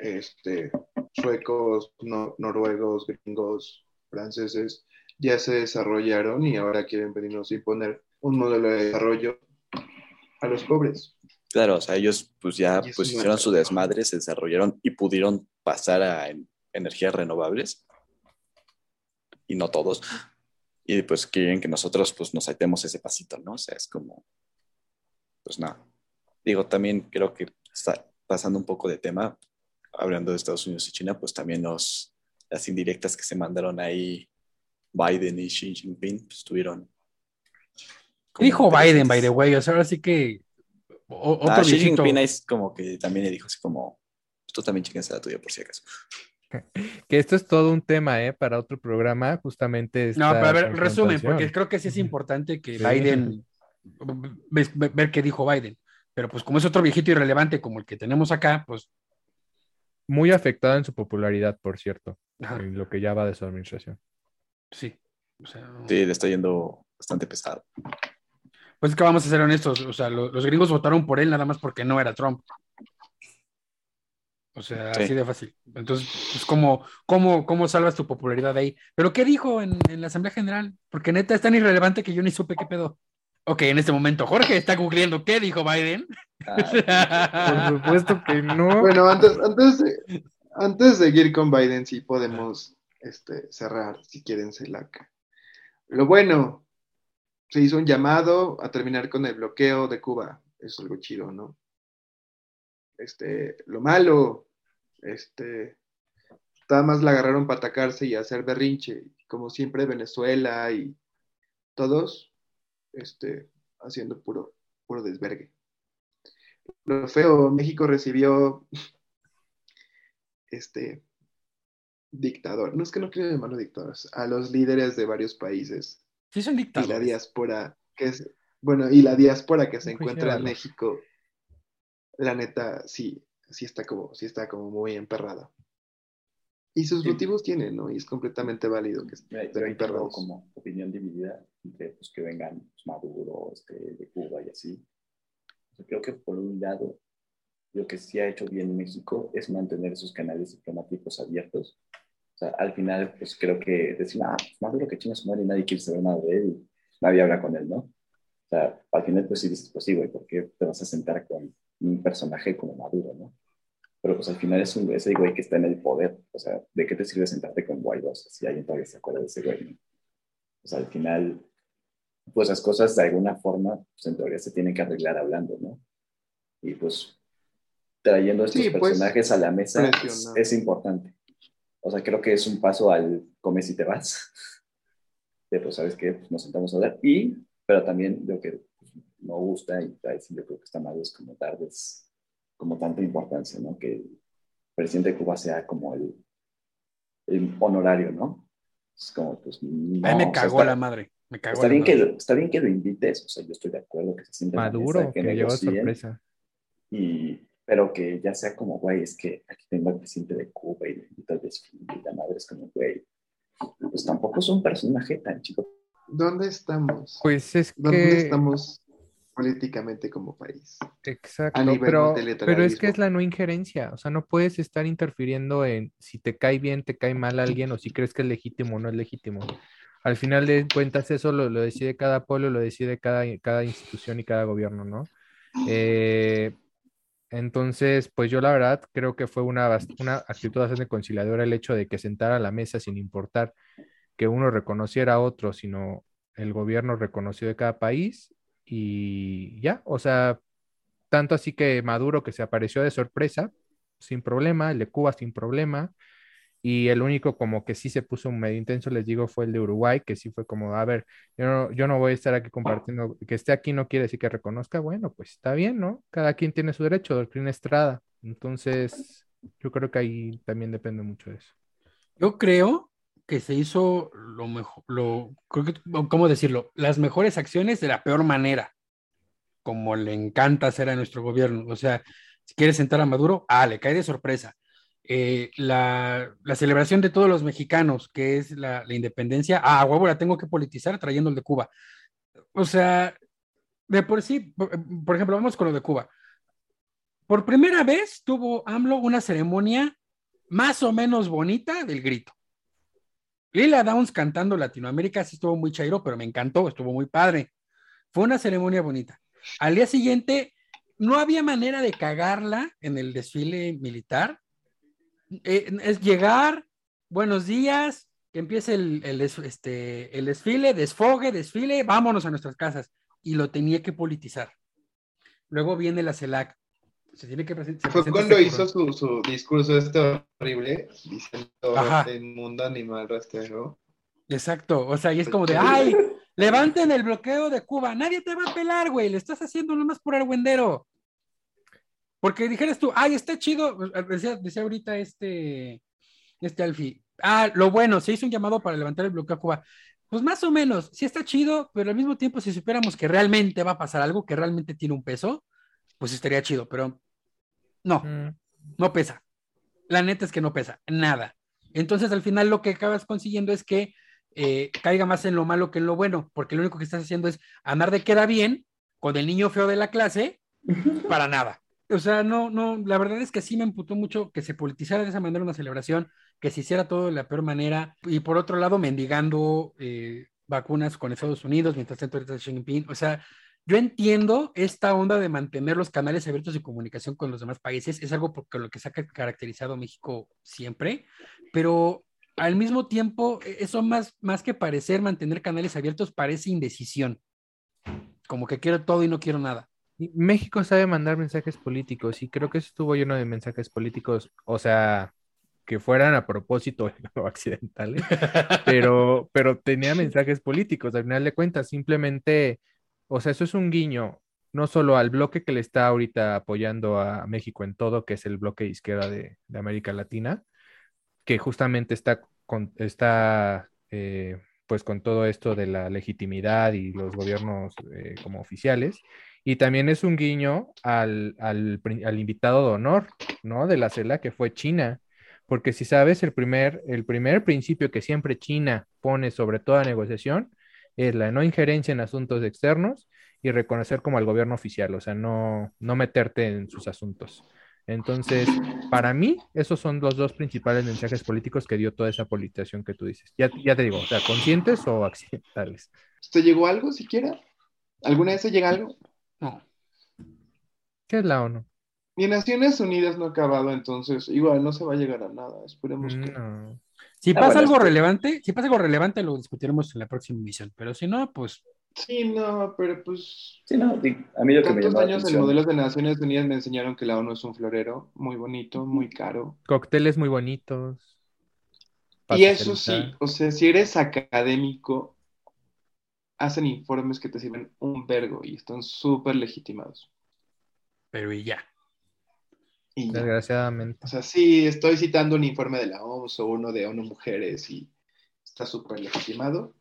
este, suecos, no- noruegos, gringos, franceses, ya se desarrollaron y ahora quieren venirnos a imponer un modelo de desarrollo a los pobres. Claro, o sea, ellos pues ya pues hicieron su desmadre, se desarrollaron y pudieron pasar a en- energías renovables. Y no todos. Y pues quieren que nosotros pues nos saltemos ese pasito, ¿no? O sea, es como, pues nada. Digo, también creo que está pasando un poco de tema, hablando de Estados Unidos y China, pues también los, las indirectas que se mandaron ahí Biden y Xi Jinping, pues tuvieron... Dijo Biden, by the way. O sea, ahora sí que. o- otro Ah, Xi. Jinping es como que también le dijo así como, tú también chéquense la tuya por si acaso. [laughs] Que esto es todo un tema, ¿eh? Para otro programa, justamente. No, pero a ver, resumen, porque creo que sí es importante que Sí. Biden. Ver, qué dijo Biden. Pero pues como es otro viejito irrelevante como el que tenemos acá, pues Muy afectada en su popularidad, por cierto, ajá, en lo que ya va de su administración. sí. O sea, Sí, le está yendo bastante pesado. pues es que vamos a ser honestos, o sea, lo- los gringos votaron por él nada más porque no era Trump. O sea, Sí. así de fácil. Entonces, pues, ¿cómo, cómo, cómo salvas tu popularidad de ahí? ¿Pero qué dijo en, en la Asamblea General? Porque neta es tan irrelevante que yo ni supe qué pedo. Ok, en este momento Jorge está googleando qué dijo Biden. [laughs] Por supuesto que no. Bueno, antes, antes, de, antes de seguir con Biden, sí podemos este, cerrar, si quieren, CELAC. Lo bueno, se hizo un llamado a terminar con el bloqueo de Cuba. Es algo chido, ¿no? Este, lo malo, este, nada más la agarraron para atacarse y hacer berrinche, como siempre Venezuela y todos, este, haciendo puro, puro desvergue. Lo feo, México recibió este dictador, no es que no quiero llamarlo dictadores, a los líderes de varios países Sí, son y la dictadores. diáspora que es, bueno, y la diáspora que se encuentra en. México, la neta, sí, sí está como, sí está como muy emperrada. Y sus Sí. motivos tienen, ¿no? Y es completamente válido que estén emperrados. como opinión dividida entre pues, que vengan pues, Maduro, este, de Cuba y así. Yo creo que por un lado, lo que sí ha hecho bien México es mantener esos canales diplomáticos abiertos. O sea, al final, pues creo que decir, ah, pues, Maduro que chinga su madre y nadie quiere saber nada de él, y nadie habla con él, ¿no? O sea, al final, pues sí dices, pues sí, güey, ¿por qué te vas a sentar con un personaje como Maduro, no? Pero pues al final es un ese güey que está en el poder. O sea, ¿de qué te sirve sentarte con Guaidó si alguien todavía se acuerda de ese güey? ¿no? O sea, al final, pues las cosas de alguna forma, pues en teoría se tienen que arreglar hablando, ¿no? Y pues trayendo estos Sí, pues, personajes a la mesa es, es importante. O sea, creo que es un paso al come si te vas. [laughs] De pues, ¿sabes qué? Pues nos sentamos a hablar. Y, pero también lo que pues, no gusta y ahí sí yo creo que está mal es como darles como tanta importancia, ¿no? Que el presidente de Cuba sea como el, el honorario, ¿no? Es como, pues, no, Ay, me o sea, cagó está- la madre. Me cagó Está la bien, que madre. está bien que lo invites, o sea, yo estoy de acuerdo que se siente en la Maduro, mesa, que llegó a negocien, sorpresa. y, pero que ya sea como, güey, es que aquí tengo al presidente de Cuba y le invito al desfile y la madre es como, güey, pues tampoco es un personaje tan chico. ¿Dónde estamos? Pues es ¿Dónde que. estamos políticamente como país? Exacto, pero, pero es que es la no injerencia, o sea, no puedes estar interfiriendo en si te cae bien, te cae mal alguien o si crees que es legítimo o no es legítimo. Al final de cuentas eso lo, lo decide cada pueblo, lo decide cada, cada institución y cada gobierno, ¿no? Eh, entonces, pues yo la verdad creo que fue una, una actitud bastante conciliadora el hecho de que sentara a la mesa sin importar que uno reconociera a otro, sino el gobierno reconoció de cada país y ya, o sea, tanto así que Maduro que se apareció de sorpresa, sin problema, el de Cuba sin problema, y el único como que sí se puso medio intenso, les digo, fue el de Uruguay, que sí fue como, a ver, yo no, yo no voy a estar aquí compartiendo, que esté aquí no quiere decir que reconozca, bueno, pues está bien, ¿no? Cada quien tiene su derecho, doctrina Estrada, entonces yo creo que ahí también depende mucho de eso. Yo creo que se hizo lo mejor, lo, creo que, ¿cómo decirlo? Las mejores acciones de la peor manera, como le encanta hacer a nuestro gobierno. O sea, si quieres sentar a Maduro, ah, le cae de sorpresa. Eh, la, la celebración de todos los mexicanos, que es la, la independencia, ah, huevo, la tengo que politizar trayendo el de Cuba. O sea, de por sí, por, por ejemplo, vamos con lo de Cuba. Por primera vez tuvo AMLO una ceremonia más o menos bonita del grito. Lila Downs cantando Latinoamérica sí estuvo muy chairo, pero me encantó, estuvo muy padre. Fue una ceremonia bonita. Al día siguiente, no había manera de cagarla en el desfile militar. Eh, es llegar, buenos días, que empiece el, el, este, el desfile, desfogue, desfile, vámonos a nuestras casas. Y lo tenía que politizar. Luego viene la CELAC. Se tiene que presentar. Fue cuando hizo su, su, discurso este horrible, diciendo el mundo animal rastrero. Exacto, o sea, y es como de, ay, levanten el bloqueo de Cuba, nadie te va a pelar, güey, le estás haciendo nomás por argüendero. Porque dijeras tú, ay, está chido, decía, decía ahorita este, este Alfi, ah, lo bueno, se hizo un llamado para levantar el bloqueo a Cuba. Pues más o menos, sí está chido, pero al mismo tiempo si supiéramos que realmente va a pasar algo, que realmente tiene un peso, pues estaría chido, pero no, Mm, no pesa. La neta es que no pesa, nada. Entonces al final lo que acabas consiguiendo es que eh, caiga más en lo malo que en lo bueno, porque lo único que estás haciendo es andar de queda bien con el niño feo de la clase para nada. O sea, no, no, la verdad es que sí me emputó mucho que se politizara de esa manera una celebración, que se hiciera todo de la peor manera, y por otro lado, mendigando eh, vacunas con Estados Unidos, mientras tanto ahorita Xi Jinping. O sea, yo entiendo esta onda de mantener los canales abiertos de comunicación con los demás países, es algo por lo que se ha ca- caracterizado México siempre, pero al mismo tiempo, e- eso más, más que parecer mantener canales abiertos, parece indecisión. Como que quiero todo y no quiero nada. México sabe mandar mensajes políticos y creo que eso estuvo lleno de mensajes políticos, o sea, que fueran a propósito [laughs] o accidentales, [laughs] pero, pero tenía mensajes políticos, al final de cuentas, simplemente, o sea, eso es un guiño, no solo al bloque que le está ahorita apoyando a México en todo, que es el bloque izquierda de, América Latina, que justamente está con, está, eh, pues con todo esto de la legitimidad y los gobiernos eh, como oficiales, y también es un guiño al, al invitado de honor, ¿no? De la CELA, que fue China. Porque si sabes, el primer, el primer principio que siempre China pone sobre toda negociación es la no injerencia en asuntos externos y reconocer como al gobierno oficial, o sea, no, no meterte en sus asuntos. Entonces, para mí, esos son los dos principales mensajes políticos que dio toda esa politización que tú dices. Ya, ya te digo, o sea, conscientes o accidentales. ¿Te llegó algo siquiera? ¿Alguna vez te llega algo? No. ¿Qué es la ONU? Ni Naciones Unidas no ha acabado, entonces igual no se va a llegar a nada. Esperemos que. No. Si Ah, pasa bueno, algo relevante, si pasa algo relevante, lo discutiremos en la próxima emisión. Pero si no, pues Sí, no, pero pues. Sí, no, a mí lo que me años en atención. modelos de Naciones Unidas me enseñaron que la ONU es un florero muy bonito, muy caro. Cócteles muy bonitos. Y eso sí, o sea, si eres académico, hacen informes que te sirven un vergo y están súper legitimados. pero y ya. Y ya. Desgraciadamente. O sea, sí, estoy citando un informe de la OMS o uno de ONU Mujeres y está súper legitimado,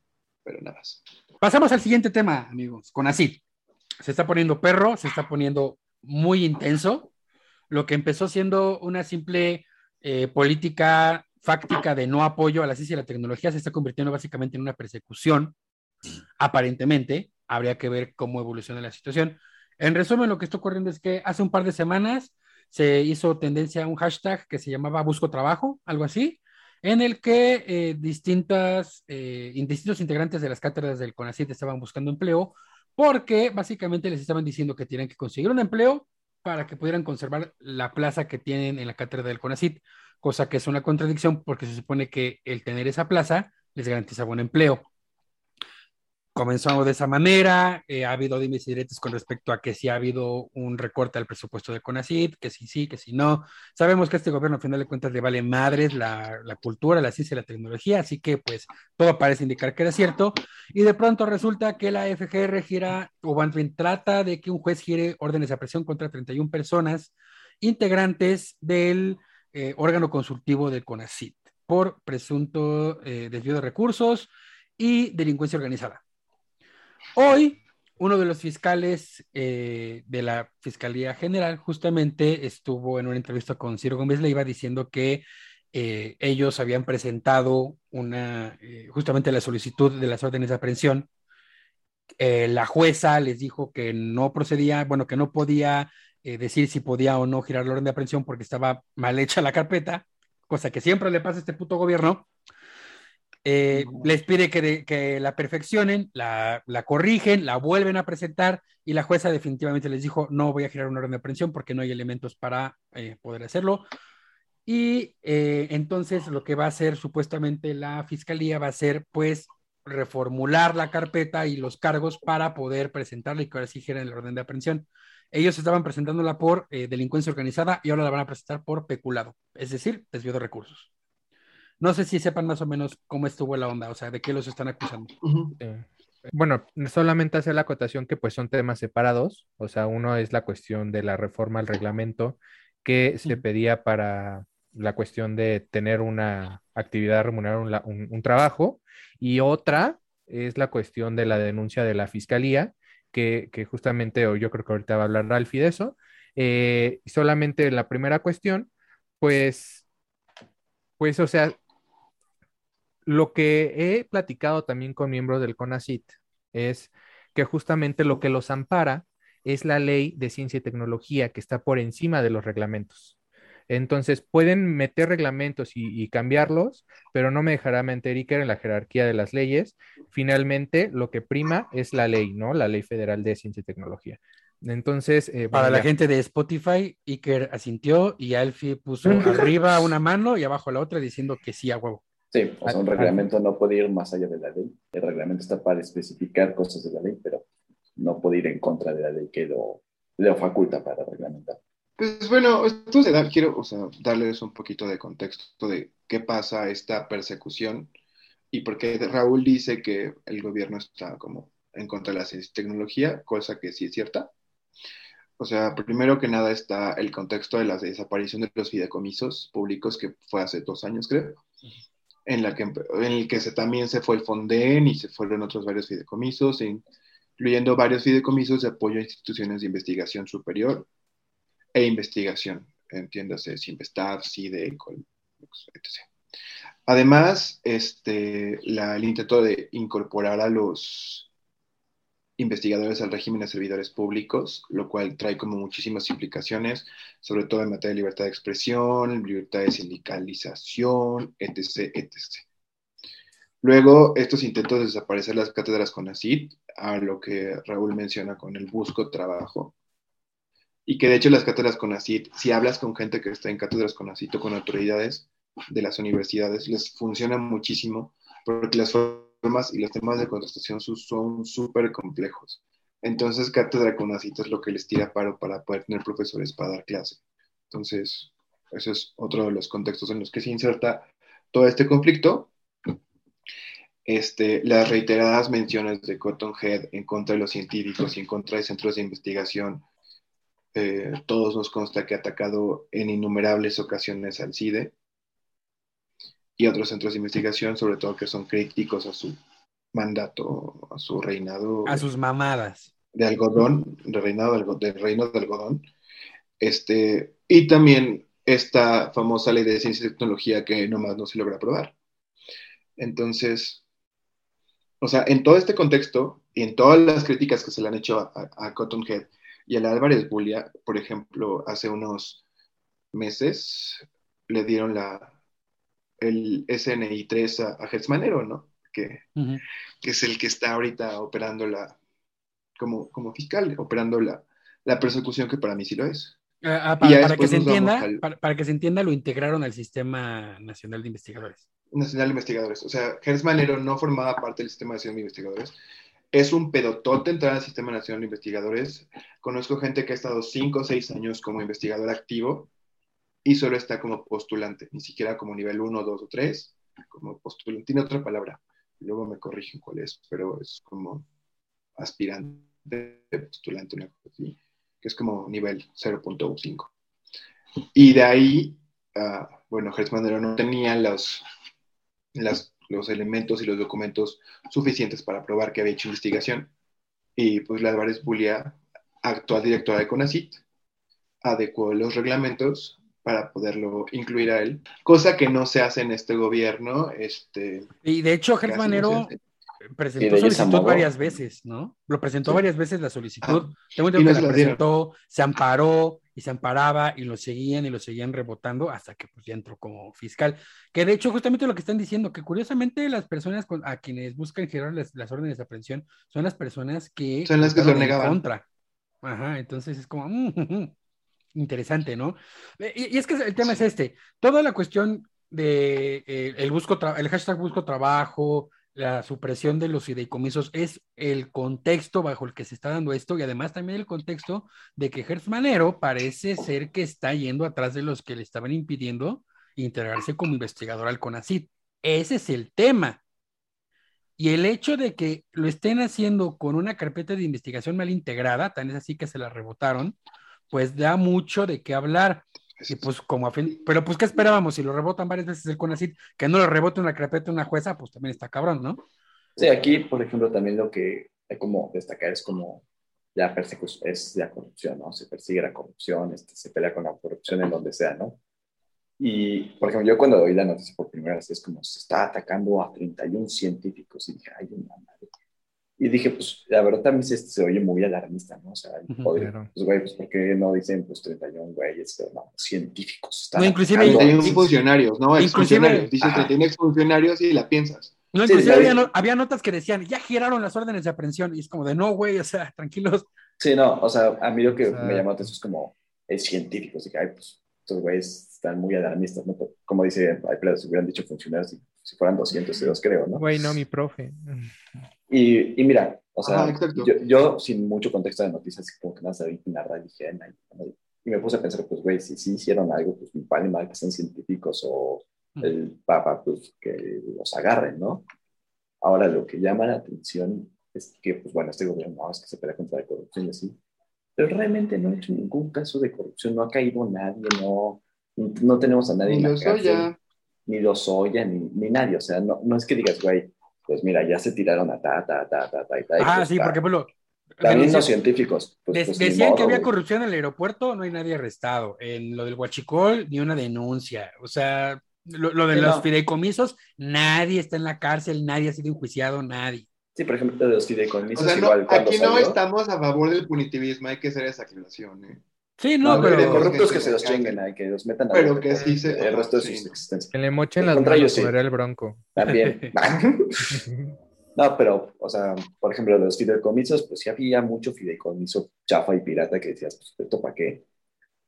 pero nada más. Pasamos al siguiente tema, amigos, con ACID. Se está poniendo perro, se está poniendo muy intenso. Lo que empezó siendo una simple eh, política fáctica de no apoyo a la ciencia y la tecnología se está convirtiendo básicamente en una persecución, aparentemente. Habría que ver cómo evoluciona la situación. En resumen, lo que está ocurriendo es que hace un par de semanas se hizo tendencia a un hashtag que se llamaba Busco Trabajo, algo así, en el que eh, distintas, eh, distintos integrantes de las cátedras del CONACYT estaban buscando empleo porque básicamente les estaban diciendo que tienen que conseguir un empleo para que pudieran conservar la plaza que tienen en la cátedra del CONACYT, cosa que es una contradicción porque se supone que el tener esa plaza les garantiza buen empleo. Comenzó de esa manera, eh, ha habido dimes y diretes con respecto a que si ha habido un recorte al presupuesto del CONACYT, que sí, sí, que sí, no. Sabemos que a este gobierno, a final de cuentas, le vale madres la, la cultura, la ciencia y la tecnología, así que pues todo parece indicar que era cierto. Y de pronto resulta que la FGR gira, o bien trata de que un juez gire órdenes de presión contra 31 personas integrantes del eh, órgano consultivo del CONACYT por presunto eh, desvío de recursos y delincuencia organizada. Hoy, uno de los fiscales eh, de la Fiscalía General justamente estuvo en una entrevista con Ciro Gómez Leiva diciendo que eh, ellos habían presentado una, eh, justamente la solicitud de las órdenes de aprehensión. Eh, la jueza les dijo que no procedía, bueno, que no podía decir si podía o no girar la orden de aprehensión porque estaba mal hecha la carpeta, cosa que siempre le pasa a este puto gobierno. Eh, les pide que, la perfeccionen, la, la, corrigen, la vuelven a presentar y la jueza definitivamente les dijo no voy a girar una orden de aprehensión porque no hay elementos para eh, poder hacerlo. Y eh, entonces lo que va a hacer supuestamente la fiscalía va a ser pues reformular la carpeta y los cargos para poder presentarla y que ahora sí giren la orden de aprehensión. Ellos estaban presentándola por eh, delincuencia organizada y ahora la van a presentar por peculado, es decir, desvío de recursos. No sé si sepan más o menos cómo estuvo la onda, o sea, de qué los están acusando. Uh -huh. sí. Bueno, solamente hacer la acotación que pues son temas separados, o sea, uno es la cuestión de la reforma al reglamento que se pedía para la cuestión de tener una actividad remunerada, un, un, un trabajo, y otra es la cuestión de la denuncia de la fiscalía, que, que justamente, o yo creo que ahorita va a hablar Ralfi de eso, Eh, solamente la primera cuestión, pues, pues, o sea, lo que he platicado también con miembros del CONACIT es que justamente lo que los ampara es la ley de ciencia y tecnología que está por encima de los reglamentos. Entonces, pueden meter reglamentos y, cambiarlos, pero no me dejará mentir Iker en la jerarquía de las leyes. Finalmente, lo que prima es la ley, ¿no? La ley federal de ciencia y tecnología. Entonces, eh, para la gente de Spotify, Iker asintió y Alfie puso [laughs] arriba una mano y abajo la otra diciendo que sí a huevo. Sí, o sea, un reglamento no puede ir más allá de la ley. El reglamento está para especificar cosas de la ley, pero no puede ir en contra de la ley que lo, lo faculta para reglamentar. Pues bueno, entonces quiero o sea, darles un poquito de contexto de qué pasa esta persecución y por qué Raúl dice que el gobierno está como en contra de la tecnología, cosa que sí es cierta. O sea, primero que nada está el contexto de la desaparición de los fideicomisos públicos, que fue hace dos años, creo en, la que, en el que también se fue el Fonden y se fueron otros varios fideicomisos, incluyendo varios fideicomisos de apoyo a instituciones de investigación superior e investigación, entiéndase, Sinvestab, CIDE, etc. Además, este, la, el intento de incorporar a los investigadores al régimen de servidores públicos, lo cual trae como muchísimas implicaciones, sobre todo en materia de libertad de expresión, libertad de sindicalización, etc., etc. Luego, estos intentos de desaparecer las cátedras con ACID, a lo que Raúl menciona con el busco trabajo, y que de hecho las cátedras con ACID, si hablas con gente que está en cátedras con ACID o con autoridades de las universidades, les funciona muchísimo porque las y los temas de contestación son súper complejos. Entonces, cátedra con es lo que les tira paro para poder tener profesores para dar clase. Entonces, ese es otro de los contextos en los que se inserta todo este conflicto. Este, las reiteradas menciones de Cotton Head en contra de los científicos y en contra de centros de investigación, eh, todos nos consta que ha atacado en innumerables ocasiones al CIDE y otros centros de investigación, sobre todo que son críticos a su mandato, a su reinado. A sus mamadas. De algodón, de reinado del, reino de algodón. Este, y también esta famosa ley de ciencia y tecnología que nomás no se logra aprobar. Entonces, o sea, en todo este contexto y en todas las críticas que se le han hecho a, a Cotton Head y a la Álvarez Bulia, por ejemplo, hace unos meses le dieron la, el SNI 3 a, a ¿no? Que, que, es el que está ahorita operando la, como, como fiscal, operando la, la persecución que para mí sí lo es. Ah, ah, para, que se entienda, para, que se entienda, lo integraron al Sistema Nacional de Investigadores. Nacional de Investigadores. O sea, Hertz Manero no formaba parte del Sistema Nacional de Investigadores. Es un pedotote entrar al Sistema Nacional de Investigadores. Conozco gente que ha estado cinco o seis años como investigador activo y solo está como postulante, ni siquiera como nivel 1, 2 o 3, como postulante. Tiene otra palabra, luego me corrigen cuál es, pero es como aspirante, postulante, una cosa así, que es como nivel 0.5. Y de ahí, uh, bueno, Hertzmanero no tenía los, los elementos y los documentos suficientes para probar que había hecho investigación. Y pues la Bulia, actual directora de CONACIT, adecuó los reglamentos para poderlo incluir a él, cosa que no se hace en este gobierno. Este, y de hecho, Gertz Manero presentó solicitud varias veces, ¿no? Lo presentó varias veces la solicitud. Ah, Tengo que la presentó, se amparó y se amparaba y lo seguían y lo seguían rebotando hasta que pues ya entró como fiscal. Que de hecho, justamente lo que están diciendo, que curiosamente las personas a quienes buscan girar las, órdenes de aprehensión son las personas que son las que se negaban. contra. Ajá, entonces es como, mm, [laughs] mm, mm" interesante, ¿no? Eh, y, es que el tema es este, toda la cuestión de eh, el, busco el hashtag busco trabajo, la supresión de los fideicomisos es el contexto bajo el que se está dando esto y además también el contexto de que Hertz Manero parece ser que está yendo atrás de los que le estaban impidiendo integrarse como investigador al CONACID. Ese es el tema. Y el hecho de que lo estén haciendo con una carpeta de investigación mal integrada, tan es así que se la rebotaron, pues da mucho de qué hablar. Y pues como a fin, pero pues qué esperábamos, si lo rebotan varias veces el CONACID, que no lo rebote una carpeta una jueza, pues también está cabrón, ¿no? Sí, aquí, por ejemplo, también lo que hay como destacar es como la persecución es la corrupción, ¿no? Se persigue la corrupción, este, se pelea con la corrupción en donde sea, ¿no? Y, por ejemplo, yo cuando oí la noticia por primera vez, es como se está atacando a 31 científicos y dije, ay, una madre. Y dije, pues, la verdad también se, se oye muy alarmista, ¿no? O sea, podría- claro. pues, güey, pues, ¿por qué no dicen, pues, 31 güeyes? Pero no, científicos. están No, inclusive- atacando. 31 Sí. funcionarios, ¿no? Inclusive-. Dices Ajá. 31 exfuncionarios y la piensas. No, Sí, inclusive la- había, no- había notas que decían, ya giraron las órdenes de aprehensión. Y es como de, no, güey, o sea, [laughs] tranquilos. Sí, no, o sea, a mí lo que Exacto. me llamó la atención es como, es científico, así que, ay, pues, estos güeyes están muy alarmistas, ¿no? Pero, Como dice, hay peleas, si hubieran dicho funcionarios, si, si fueran 200, se los creo, ¿no? Güey, no, mi profe. Y, y mira, o sea, Ajá, yo, yo sin mucho contexto de noticias, como que nada sabía narrar, dije, y me puse a pensar, pues, güey, si sí hicieron algo, pues, mi padre mal que sean científicos o el papa, pues, que los agarren, ¿no? Ahora, lo que llama la atención es que, pues, bueno, este gobierno, no, es que se pelea contra la corrupción y así, pero realmente no ha hecho ningún caso de corrupción, no ha caído nadie, no, no tenemos a nadie Ni en la cárcel ni los Oya, ni, ni nadie. O sea, no, no es que digas, güey, pues mira, ya se tiraron a ta, ta, ta, ta, ta, y ta. y Ah, pues, sí, ta. porque, por ejemplo, También los científicos. Pues, de- pues, decían modo, que había corrupción en el aeropuerto, no hay nadie arrestado. En lo del Huachicol, ni una denuncia. O sea, lo, lo de Sí, los no. fideicomisos, nadie está en la cárcel, nadie ha sido enjuiciado, nadie. Sí, por ejemplo, de los O fideicomisos, sea, no, igual cuando aquí no estamos a favor del punitivismo, hay que hacer esa aclaración. ¿eh? Sí, No, no, de pero... corruptos gente que se los chinguen, ahí, que los metan a Pero que sí se- el resto de sí, sus no. existencias. Que le mochen las Contra manos sí. el bronco. También. [laughs] [laughs] no, pero, o sea, por ejemplo, de los fideicomisos, pues sí había mucho fideicomiso chafa y pirata que decías, pues, ¿esto para qué?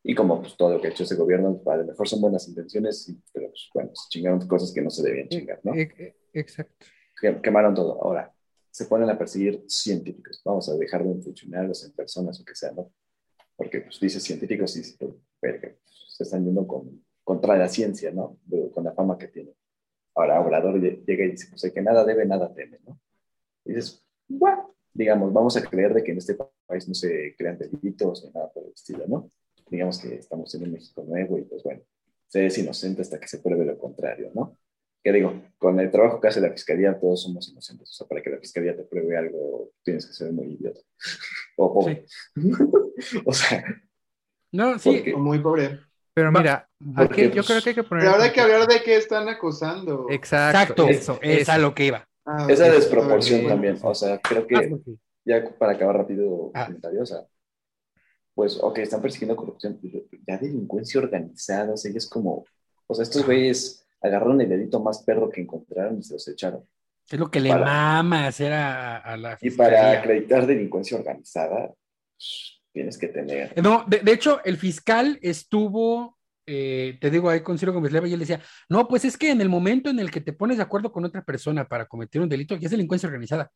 Y como pues todo lo que ha hecho ese gobierno, pues, a lo mejor son buenas intenciones, pero pues bueno, se chingaron cosas que no se debían chingar, ¿no? E- e- Exacto. que- quemaron todo. Ahora, se ponen a perseguir científicos. Vamos a dejar de en funcionarios, en personas o que sea, ¿no? Porque, pues, dices científicos y se están yendo con, contra la ciencia, ¿no? De- con la fama que tienen. Ahora, Obrador lle- llega y dice, pues, el que nada debe, nada teme, ¿no? Y dices, bueno, digamos, vamos a creer de que en este país no se crean delitos ni nada por el estilo, ¿no? Digamos que estamos en un México nuevo y, pues, bueno, se es inocente hasta que se pruebe lo contrario, ¿no? que digo, con el trabajo que hace la fiscalía, todos somos inocentes. O sea, para que la fiscalía te pruebe algo, tienes que ser muy idiota. O pobre. [laughs] o sea, No, sí. porque- O muy pobre. Pero mira, aquí yo creo que hay que poner. Pero ahora hay que hablar de qué están acosando. Exacto, Exacto, eso, es a lo que iba. Ah, esa desproporción también. O sea, creo que Ah, ya para acabar rápido Ah. comentario, o sea, pues, ok, están persiguiendo corrupción, pero ya delincuencia organizada, o sea, es como, o sea, estos güeyes agarraron el delito más perro que encontraron y se los echaron. Es lo que le Para- mama hacer a, a la Y para acreditar delincuencia organizada, pues, tienes que tener No, de, de hecho, el fiscal estuvo, eh, te digo ahí con Ciro Gómez Leva y él decía, no, pues es que en el momento en el que te pones de acuerdo con otra persona para cometer un delito, ya es delincuencia organizada.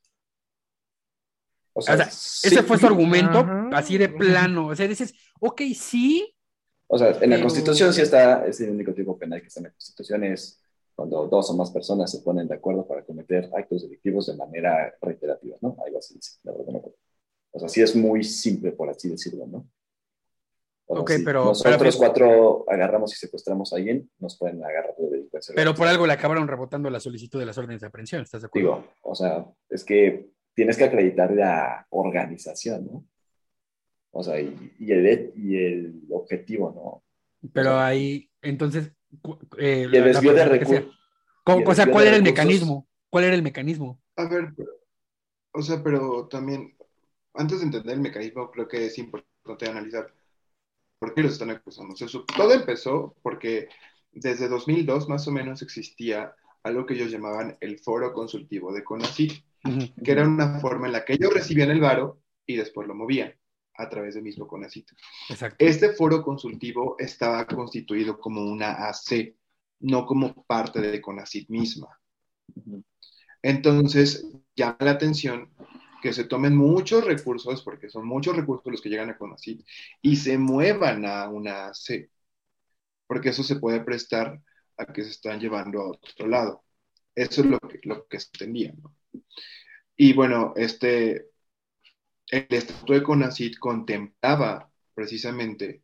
O sea, O sea, sí. Ese fue su argumento, Ajá. así de plano. O sea, dices, ok, sí, O sea, en la Pero- Constitución sí está, es el único tipo penal que está en la Constitución, es cuando dos o más personas se ponen de acuerdo para cometer actos delictivos de manera reiterativa, ¿no? Algo así, la verdad no. O sea, sí es muy simple, por así decirlo, ¿no? O sea, Ok, si pero- nosotros pero- cuatro agarramos y secuestramos a alguien, nos pueden agarrar de delincuencia. pero por algo le acabaron rebotando la solicitud de las órdenes de aprehensión, ¿estás de acuerdo? Digo, o sea, es que tienes que acreditar la organización, ¿no? O sea, y, y el, y el objetivo, ¿no? pero o sea, ahí, entonces, eh, desvío de recursos. ¿cómo- y el o sea, ¿cuál era el mecanismo? ¿Cuál era el mecanismo? A ver, o sea, pero también, antes de entender el mecanismo, creo que es importante analizar por qué los están acusando. O sea, todo empezó porque desde 2002 más o menos existía algo que ellos llamaban el foro consultivo de CONACYT, que era una forma en la que ellos recibían el varo y después lo movían a través del mismo CONACYT. Exacto. Este foro consultivo estaba constituido como una AC, no como parte de CONACYT misma. Entonces, llama la atención que se tomen muchos recursos, porque son muchos recursos los que llegan a CONACYT, y se muevan a una AC, porque eso se puede prestar a que se están llevando a otro lado. Eso es lo que, lo que se entendía. ¿no? Y bueno, este, el estatuto de CONACYT contemplaba precisamente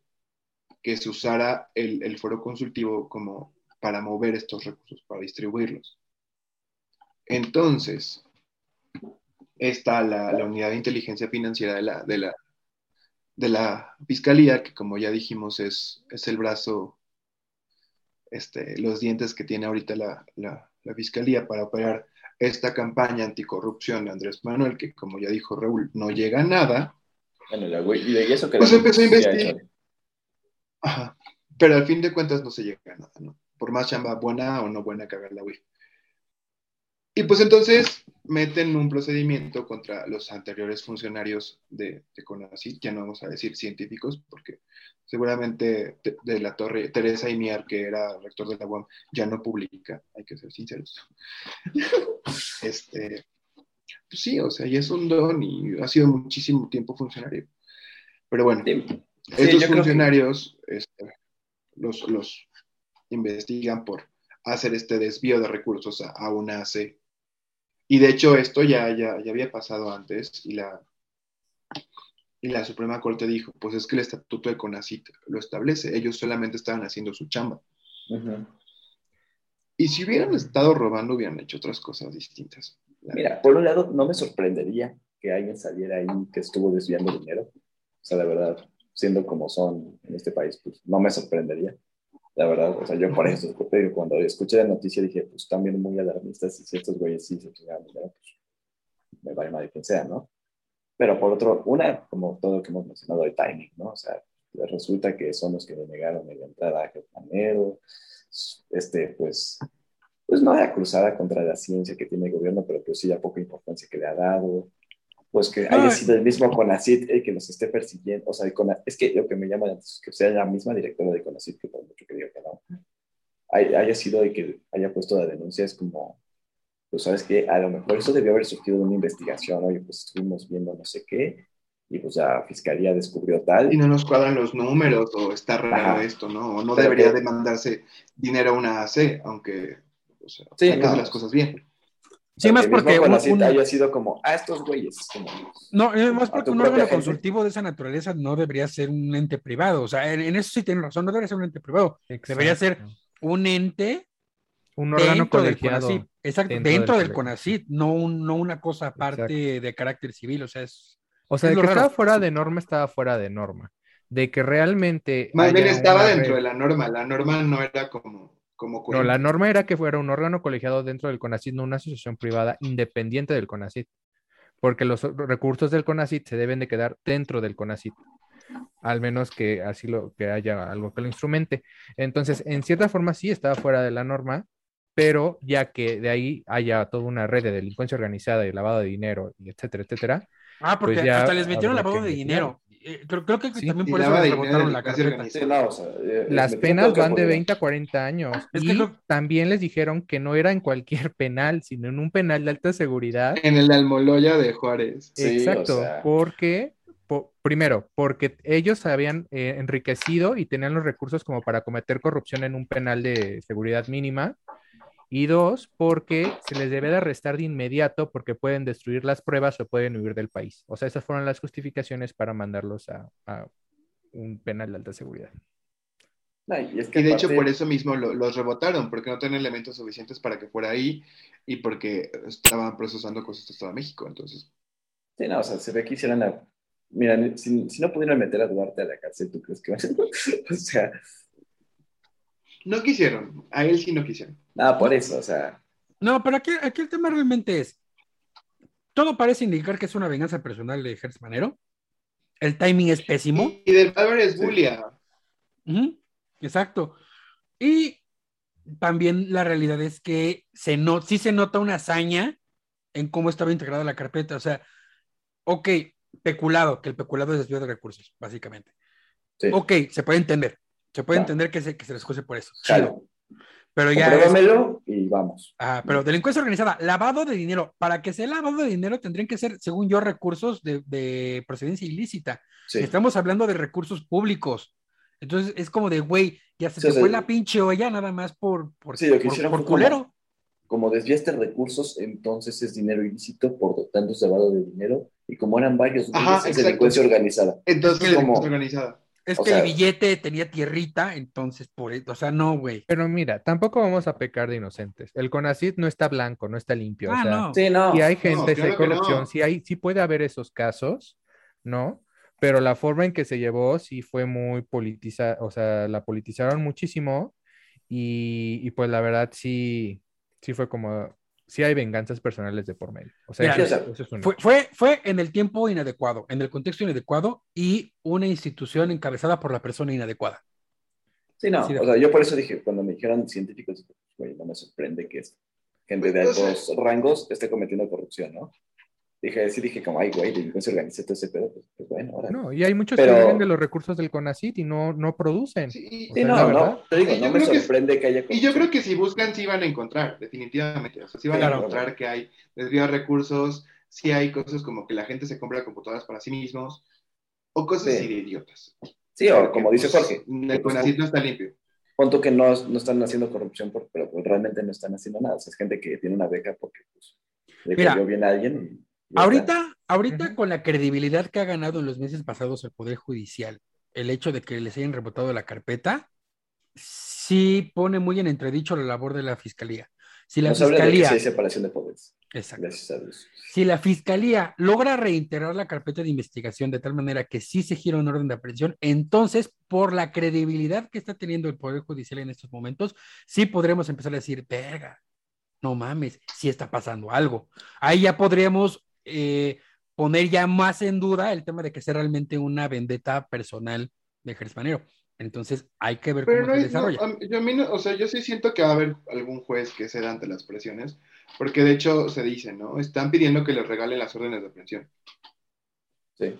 que se usara el, el foro consultivo como para mover estos recursos, para distribuirlos. Entonces, está la, la unidad de inteligencia financiera de la, de la, de la fiscalía, que como ya dijimos es, es el brazo, este, los dientes que tiene ahorita la, la fiscalía para operar esta campaña anticorrupción de Andrés Manuel, que como ya dijo Raúl, no llega a nada. Bueno, la güey- y de eso que Pues empezó a investigar. Ajá. Pero al fin de cuentas no se llega a nada, ¿no? Por más chamba buena o no buena que haga la UIF. Y pues entonces meten un procedimiento contra los anteriores funcionarios de, de CONACYT, ya no vamos a decir científicos, porque seguramente de, de la torre, Teresa Imiar, que era rector de la UAM, ya no publica, hay que ser sinceros. [laughs] este, pues sí, o sea, y es un don y ha sido muchísimo tiempo funcionario. Pero bueno, Sí. Sí, estos que- funcionarios este, los, los investigan por hacer este desvío de recursos a, a una AC. Y de hecho esto ya, ya, ya había pasado antes y la, y la Suprema Corte dijo, pues es que el estatuto de CONACIT lo establece, ellos solamente estaban haciendo su chamba. Y si hubieran estado robando, hubieran hecho otras cosas distintas. Mira, por un lado, no me sorprendería que alguien saliera ahí que estuvo desviando dinero. O sea, la verdad, siendo como son en este país, pues no me sorprendería. La verdad, o sea, yo por eso, digo, cuando escuché la noticia dije, pues también muy alarmistas, y si estos güeyes sí se chingaron dinero, pues me vale madre quien sea, ¿no? Pero por otro, una, como todo lo que hemos mencionado, el timing, ¿no? O sea, resulta que son los que le negaron la entrada a Germanero, este, pues, pues no era cruzada contra la ciencia que tiene el gobierno, pero pues sí la poca importancia que le ha dado, pues que haya sido el mismo CONACIT el que los esté persiguiendo, o sea, es que lo que me llama es que sea la misma directora de CONACIT, que por mucho que diga que no, hay- haya sido el que haya puesto la denuncia, es como, pues sabes que a lo mejor eso debió haber surgido de una investigación, oye, pues estuvimos viendo no sé qué, y pues la fiscalía descubrió tal, y no nos cuadran los números o está raro Ajá. esto, ¿no? O no Pero debería que- de mandarse dinero a una AC, aunque o sea, Sí, no. las cosas bien. Sí, O sea, más porque un- CONACYT un- haya sido como, ah, estos güeyes, como, No, más a porque un órgano gente. consultivo de esa naturaleza no debería ser un ente privado. O sea, en, en eso sí tienen razón, no debería ser un ente privado. Debería ser un ente un órgano dentro del colegiado. CONACYT. Exacto, dentro dentro, del del. CONACYT, no, un- no una cosa aparte de carácter civil. O sea, es. O sea, Es de lo que raro. estaba fuera de norma, estaba fuera de norma. De que realmente. Más bien estaba dentro red- de la norma, la norma no era como, como No, la norma era que fuera un órgano colegiado dentro del CONACYT, no una asociación privada independiente del CONACYT. Porque los recursos del CONACYT se deben de quedar dentro del CONACYT. Al menos que así lo que haya algo que lo instrumente. Entonces, en cierta forma sí estaba fuera de la norma, pero ya que de ahí haya toda una red de delincuencia organizada y lavado de dinero, y etcétera, etcétera, Ah, porque Pues ya hasta les metieron lavado de dinero. Eh, creo, creo que Sí, también por eso dinero rebotaron la carpeta. Sí, o sea, eh, las penas van de podían. 20 a 40 años. Es y creo- también les dijeron que no era en cualquier penal, sino en un penal de alta seguridad. En el Almoloya de Juárez. Sí, Exacto, o sea. porque, po- primero, porque ellos se habían eh, enriquecido y tenían los recursos como para cometer corrupción en un penal de seguridad mínima. Y dos, porque se les debe de arrestar de inmediato porque pueden destruir las pruebas o pueden huir del país. O sea, esas fueron las justificaciones para mandarlos a, a un penal de alta seguridad. No, y es que Y de hecho por eso mismo lo- los rebotaron, porque no tenían elementos suficientes para que fuera ahí y porque estaban procesando cosas de Estado de México. Entonces, Sí, no, o sea, se ve que hicieron la... Mira, si, si no pudieron meter a Duarte a la cárcel, ¿tú crees que van a- [laughs] O sea, no quisieron, a él sí no quisieron. nada, por eso, o sea, No, pero aquí, aquí el tema realmente es. Todo parece indicar que es una venganza personal de Gertz Manero. El timing es pésimo. Y, y del Álvaro es Sí. Ujú, Exacto. Y también la realidad es que se no, sí se nota una hazaña en cómo estaba integrada la carpeta. O sea, ok, peculado, que el peculado es desvío de recursos, básicamente. sí, Ok, se puede entender. Se puede entender que se, que se les excuse por eso. Chido. Pero ya. es- Compruébamelo y vamos. Ah, pero delincuencia organizada, lavado de dinero. Para que sea lavado de dinero tendrían que ser, según yo, recursos de, de procedencia ilícita. Sí, Estamos hablando de recursos públicos. Entonces es como de, güey, ya se Sí, te fue la pinche olla nada más por, por, Sí, lo que por- como- culero. como desviaste recursos, entonces es dinero ilícito, por lo tanto es lavado de dinero, y como eran varios, Ajá, es delincuencia organizada. Entonces, Es como- organizada. Es O que sea- el billete tenía tierrita, entonces por eso, o sea, no, güey. Pero mira, tampoco vamos a pecar de inocentes. El CONACYT no está blanco, no está limpio. o Ah, sea, no. Sí, no. si hay gente, si claro hay no. corrupción, si hay, sí puede haber esos casos, ¿no? Pero la forma en que se llevó sí fue muy politizada, o sea, la politizaron muchísimo y, y pues la verdad sí, sí fue como, sí hay venganzas personales de por medio. O sea, Mira, eso, eso es un Fue, fue, fue en el tiempo inadecuado, en el contexto inadecuado y una institución encabezada por la persona inadecuada. Sí, no. Sí, de o sea, yo por eso dije, cuando me dijeron científicos, güey, no me sorprende que gente de altos rangos esté cometiendo corrupción, ¿no? Dije, sí, dije como, ay, güey, delincuencia organizada, todo ese pedo, pues, pues, bueno, ahora. No, y hay muchos Pero- que viven de los recursos del CONACYT y no, no producen. Sí, Sí, sea, no, no, te digo, Y yo no me creo que- sorprende que haya Y yo creo que si buscan, sí van a encontrar, definitivamente. O sea, sí van Claro. a encontrar que hay desvío de recursos, sí hay cosas como que la gente se compra computadoras para sí mismos, o cosas Sí. así de idiotas. Sí, o Porque, como dice pues, Jorge, El CONACYT no está limpio. pon tú que no, no están haciendo corrupción, por- pero pues, realmente no están haciendo nada. O sea, es gente que tiene una beca porque pues, le Mira, cayó bien a alguien. Ahorita, ahorita con la credibilidad que ha ganado en los meses pasados el Poder Judicial, el hecho de que les hayan rebotado la carpeta, sí pone muy en entredicho la labor de la Fiscalía. Si la Nos de Fiscalía, hay separación de poderes. exacto. Gracias a Dios. Si la Fiscalía logra reintegrar la carpeta de investigación de tal manera que sí se gira un orden de aprehensión, entonces, por la credibilidad que está teniendo el Poder Judicial en estos momentos, sí podremos empezar a decir, verga, no mames, sí está pasando algo. Ahí ya podríamos eh, poner ya más en duda el tema de que sea realmente una vendetta personal de Gersmanero. Entonces, hay que ver Pero cómo no se es, no, desarrolla. a mí- yo, a mí no- o sea, yo sí siento que va a haber algún juez que ceda ante las presiones, porque de hecho se dice, ¿no? Están pidiendo que les regalen las órdenes de aprehensión. Sí.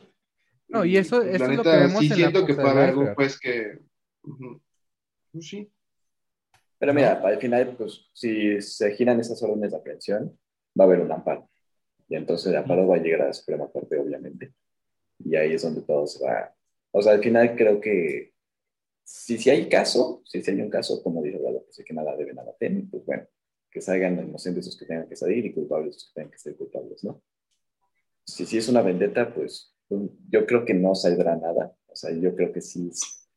No, y eso- eso la es lo que vemos sí en la siento que puede de haber algún juez que... Pues sí. Pero mira, al final, pues, si se giran esas órdenes de aprehensión, va a haber un amparo. Y entonces el amparo va a llegar a la Suprema Corte, obviamente. Y ahí es donde todo se va. O sea, al final creo que si, si hay caso, si, si hay un caso, como dijo Lalo, pues que nada debe, nada teme, pues bueno, que salgan inocentes los que tengan que salir y culpables los que tengan que ser culpables, ¿no? Si, si es una vendetta, pues yo creo que no saldrá nada. O sea, yo creo que sí. es-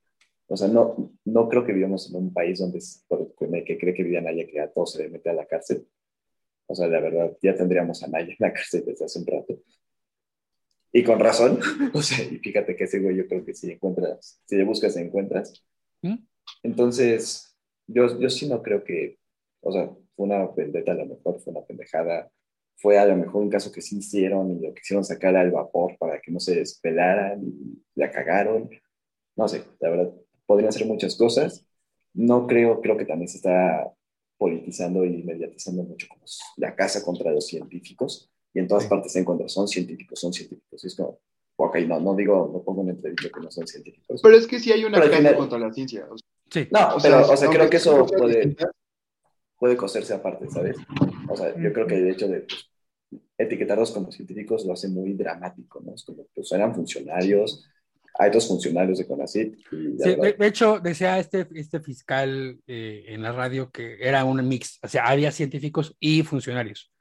O sea, no, no creo que vivamos en un país donde por- el que cree que vivían allá que a todos se le mete a la cárcel. O sea, la verdad, ya tendríamos a Naya en la cárcel desde hace un rato. Y con razón. [laughs] O sea, y fíjate que ese güey yo creo que si encuentras, si le buscas, encuentras. ¿Mm? Entonces, yo, yo sí no creo que, o sea, fue una vendetta a lo mejor, fue una pendejada, fue a lo mejor un caso que sí hicieron y lo quisieron sacar al vapor para que no se despelaran y la cagaron. No sé, la verdad, podrían ser muchas cosas. No creo, creo que también se está politizando y mediatizando mucho como la casa contra los científicos y en todas Sí. partes se encuentra, son científicos, son científicos. Y es como, ok, no, no digo, no pongo en entredicho que no son científicos. Pero es que sí hay una Pero casa contra la ciencia. o sea, Sí. No, o pero, sea, o sea, creo aunque que eso puede, puede coserse aparte, ¿sabes? O sea, yo creo que el hecho de pues, etiquetarlos como científicos lo hace muy dramático, ¿no? Es como, pues eran funcionarios, hay dos funcionarios de la Sí, de, de hecho, decía este, este fiscal eh, en la radio que era un mix, o sea, había científicos y funcionarios.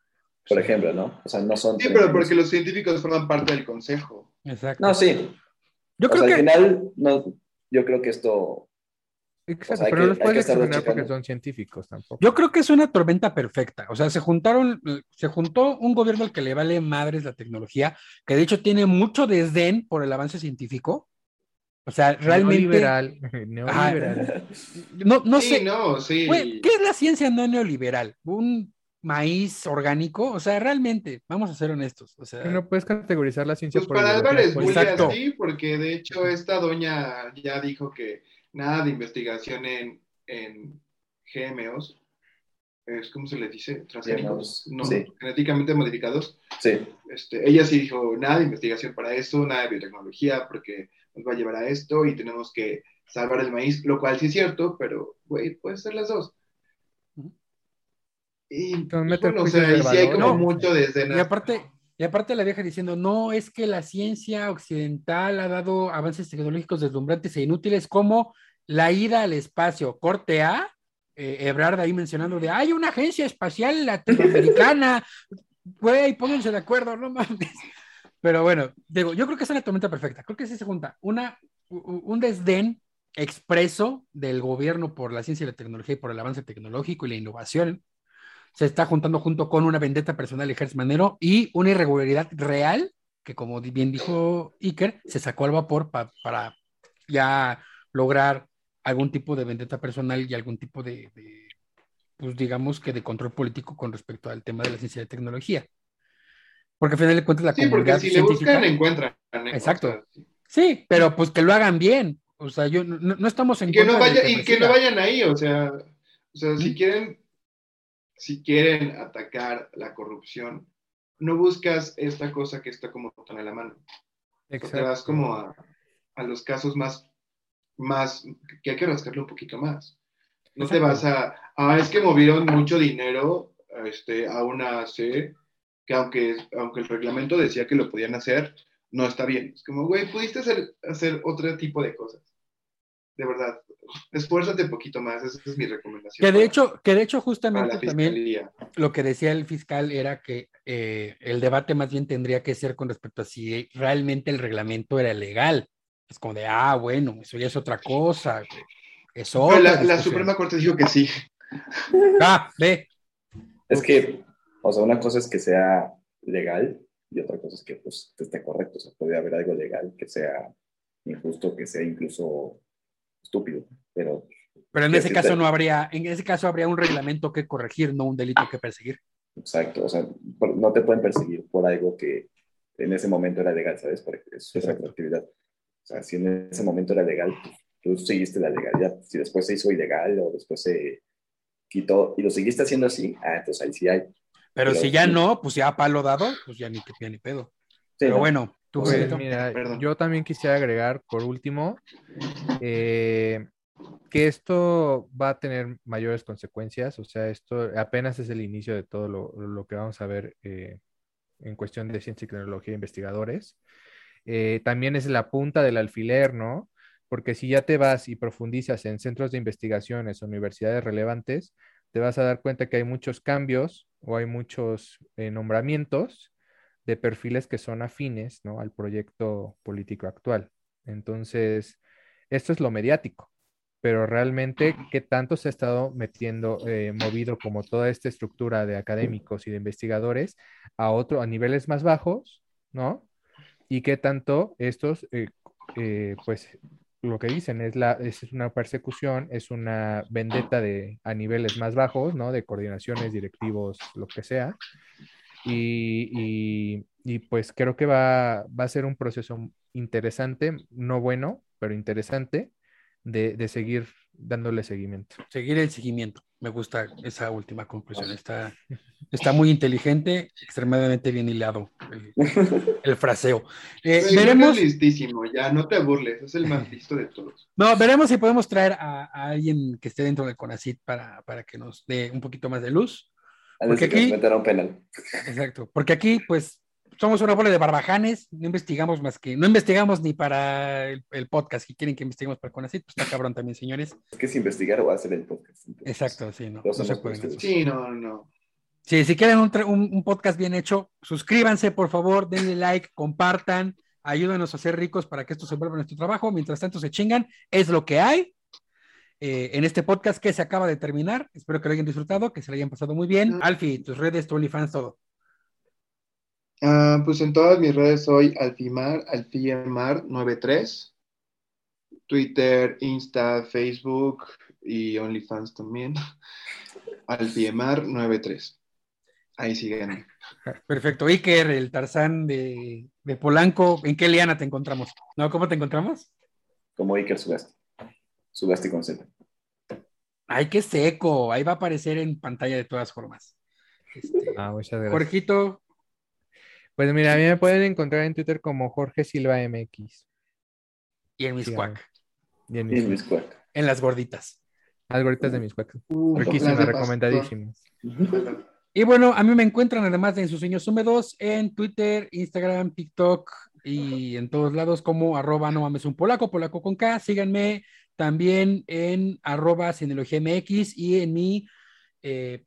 por ejemplo, ¿no? O sea, no son... Sí, pero porque los científicos forman parte del consejo. Exacto. No, sí. Yo o creo sea, que al final, no, yo creo que esto... Exacto, O sea, hay pero que- los puedes discriminar porque son científicos tampoco. Yo creo que es una tormenta perfecta. O sea, se juntaron, se juntó un gobierno al que le vale madres la tecnología, que de hecho tiene mucho desdén por el avance científico. O sea, realmente. Neoliberal. [laughs] Neoliberal. No, no sí, sé. no, sí. ¿Qué es la ciencia no neoliberal? ¿Un maíz orgánico? O sea, realmente, vamos a ser honestos. O sea, No puedes categorizar la ciencia Pues por para Álvarez Exacto. así, porque de hecho esta doña ya dijo que nada de investigación en, en GMOs, es ¿cómo se les dice? Transgénicos, no, Sí. genéticamente modificados. Sí, Este, ella sí dijo nada de investigación para eso, nada de biotecnología, porque nos va a llevar a esto y tenemos que salvar el maíz, lo cual sí es cierto, pero, güey, puede ser las dos. Y, pues, bueno, o sea, y sí hay como valores. mucho desde... y aparte, y aparte la vieja diciendo, no, es que la ciencia occidental ha dado avances tecnológicos deslumbrantes e inútiles como la ida al espacio. Corte A, eh, Ebrard ahí mencionando de, hay una agencia espacial latinoamericana. [laughs] Güey, pónganse de acuerdo, no mames. Pero bueno, digo, yo creo que es una tormenta perfecta. Creo que sí se junta una un desdén expreso del gobierno por la ciencia y la tecnología y por el avance tecnológico y la innovación. Se está juntando junto con una vendetta personal de Gertz Manero y una irregularidad real que, como bien dijo Iker, se sacó al vapor pa- para ya lograr algún tipo de vendetta personal y algún tipo de, de, pues digamos que de control político con respecto al tema de la ciencia y tecnología. Porque al final de cuentas la Sí, porque comunidad si le buscan, encuentran. Exacto. Sí, pero pues que lo hagan bien. O sea, yo no, no estamos en y que no contra de vaya, y que persiga. no vayan ahí, o sea, o sea, si ¿Mm? quieren, si quieren atacar la corrupción, no buscas esta cosa que está como tan a la mano. O sea, te vas como a, a los casos más, más, que hay que rascarle un poquito más. No te Exacto. vas a, ah, es que movieron mucho dinero este, a una AC, que aunque, aunque el reglamento decía que lo podían hacer, no está bien. Es como, güey, pudiste hacer, hacer otro tipo de cosas. De verdad, esfuérzate un poquito más, esa es mi recomendación. Que de para- hecho, que de hecho justamente también lo que decía el fiscal era que eh, el debate más bien tendría que ser con respecto a si realmente el reglamento era legal. Es como de, ah, bueno, eso ya es otra cosa. güey. Es Pero otra la, la. Suprema Corte dijo que sí. Ah, ve. Es que, o sea, una cosa es que sea legal y otra cosa es que pues esté correcto. O sea, puede haber algo legal que sea injusto, que sea incluso estúpido, pero Pero en ese caso no habría, en ese caso habría un reglamento que corregir, no un delito que perseguir. exacto, o sea, no te pueden perseguir por algo que en ese momento era legal, ¿sabes? Porque es Exacto. actividad. O sea, si en ese momento era legal, pues, tú seguiste la legalidad. Si después se hizo ilegal o después se quitó y lo seguiste haciendo así, ah, entonces ahí sí hay. Pero Pero si ya sí. no, pues ya palo dado, pues ya ni pía ni pedo. Sí, Pero ¿no? bueno, tú, Pues. Mira, Perdón. yo también quisiera agregar por último eh, que esto va a tener mayores consecuencias, o sea, esto apenas es el inicio de todo lo, lo que vamos a ver eh, en cuestión de ciencia y tecnología e investigadores. Eh, también es la punta del alfiler, ¿no? Porque si ya te vas y profundizas en centros de investigaciones o universidades relevantes, te vas a dar cuenta que hay muchos cambios o hay muchos eh, nombramientos de perfiles que son afines ¿no? al proyecto político actual. Entonces, esto es lo mediático, pero realmente, ¿qué tanto se ha estado metiendo, eh, movido como toda esta estructura de académicos y de investigadores a otro, a niveles más bajos, ¿no? Y qué tanto estos, eh, eh, pues, lo que dicen es, la, es una persecución, es una vendetta de, a niveles más bajos, ¿no? De coordinaciones, directivos, lo que sea. Y, y- y, pues creo que va, va a ser un proceso interesante, no bueno, pero interesante, de, de seguir dándole seguimiento. Seguir el seguimiento. Me gusta esa última conclusión. Está, está muy inteligente, extremadamente bien hilado el, [laughs] el fraseo. Eh, veremos, es listísimo, ya, no te burles, es el más [laughs] listo de todos. no, veremos si podemos traer a, a alguien que esté dentro del CONACIT para, para que nos dé un poquito más de luz. Porque que aquí- un penal. Exacto. Porque aquí, pues, somos una bola de barbajanes, no investigamos más que, no investigamos ni para el, el podcast que quieren que investiguemos para CONACIT, pues está cabrón también, señores. Es que es investigar o hacer el podcast. Entonces, Exacto, sí, no, no se pueden. Sí, no, no. Sí, si quieren un, tra- un- un podcast bien hecho, suscríbanse, por favor, denle like, compartan, ayúdanos a ser ricos para que esto se vuelva nuestro trabajo. Mientras tanto, se chingan, es lo que hay. Eh, en este podcast que se acaba de terminar. Espero que lo hayan disfrutado, que se lo hayan pasado muy bien. Alfie, tus redes, tu OnlyFans, todo. Ah, pues en todas mis redes soy Alfimar, Alfiemar93. Twitter, Insta, Facebook y OnlyFans también. [laughs] Alfiemar93. Ahí siguen. Perfecto. Iker, el Tarzán de, de Polanco, ¿en qué liana te encontramos? ¿No? ¿Cómo te encontramos? Como Iker Sugasti. Sugasti con Z. Ay, qué seco. Ahí va a aparecer en pantalla de todas formas. Este, Ah, muchas gracias. Jorgito, Pues mira, a mí me pueden encontrar en Twitter como Jorge Silva MX. y en mis cuac, Y en Y mis Luis Cuac. en las gorditas. algoritmos de mis cuacos. Uh, Riquísima, las de recomendadísimo. pastor. [laughs] Y bueno, a mí me encuentran además de en sus sueños húmedos en Twitter, Instagram, TikTok y en todos lados como arroba no mames un polaco, polaco con K. Síganme también en arroba Cineología MX y en mi eh,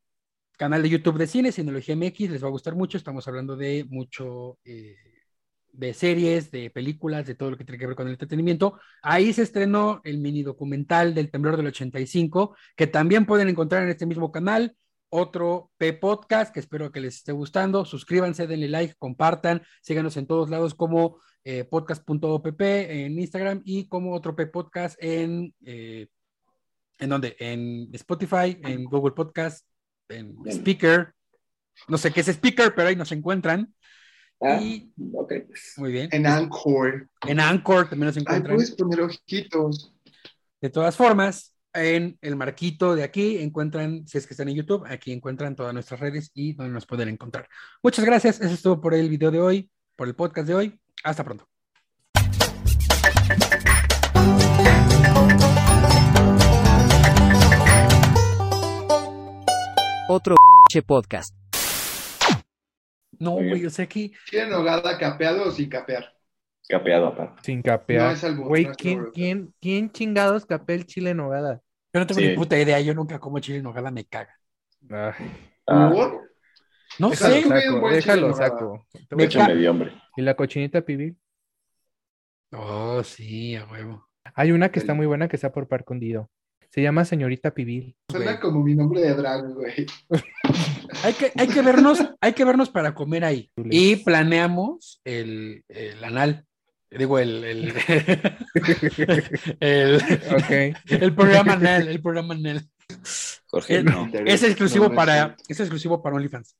canal de YouTube de cine, Cineología MX. Les va a gustar mucho. Estamos hablando de mucho, eh, de series, de películas, de todo lo que tiene que ver con el entretenimiento. Ahí se estrenó el mini documental del temblor del 85, que también pueden encontrar en este mismo canal. Otro P Podcast, que espero que les esté gustando. Suscríbanse, denle like, compartan, síganos en todos lados como eh, podcast.opp en Instagram y como otro P Podcast en, eh, ¿en dónde? En Spotify, en Google Podcast, en Bien. Speaker. No sé qué es Speaker, pero ahí nos encuentran. Ah, Y ok. muy bien. En Anchor. En Anchor también nos Ay, encuentran. puedes poner ojitos. De todas formas, en el marquito de aquí encuentran, si es que están en YouTube, aquí encuentran todas nuestras redes y donde nos pueden encontrar. Muchas gracias. Eso es todo por el video de hoy, por el podcast de hoy. Hasta pronto. Otro podcast. No, güey, o sea que ¿Tiene nogada capeado o sin capear? Capeado aparte. Sin capear. No es albur, Güey, no ¿quién, quién, quién chingados capea el chile en nogada? yo no tengo Sí. ni puta idea. Yo nunca como chile en nogada, me caga. Ay, Ah, ¿Por? No Déjalo sé. un saco, déjalo saco. Me ca- medio hombre. ¿Y la cochinita pibil? Oh, sí, a huevo. Hay una que está muy buena que está por par hundido. Se llama Señorita Pibil. Suena como mi nombre de drag, güey. [laughs] Hay que, hay que vernos, hay que vernos para comer ahí. Y planeamos el, el anal. Digo, el, el, [laughs] el, Ok. el programa anal, el programa anal. Jorge, Es- no. Es exclusivo No, para, es exclusivo para OnlyFans.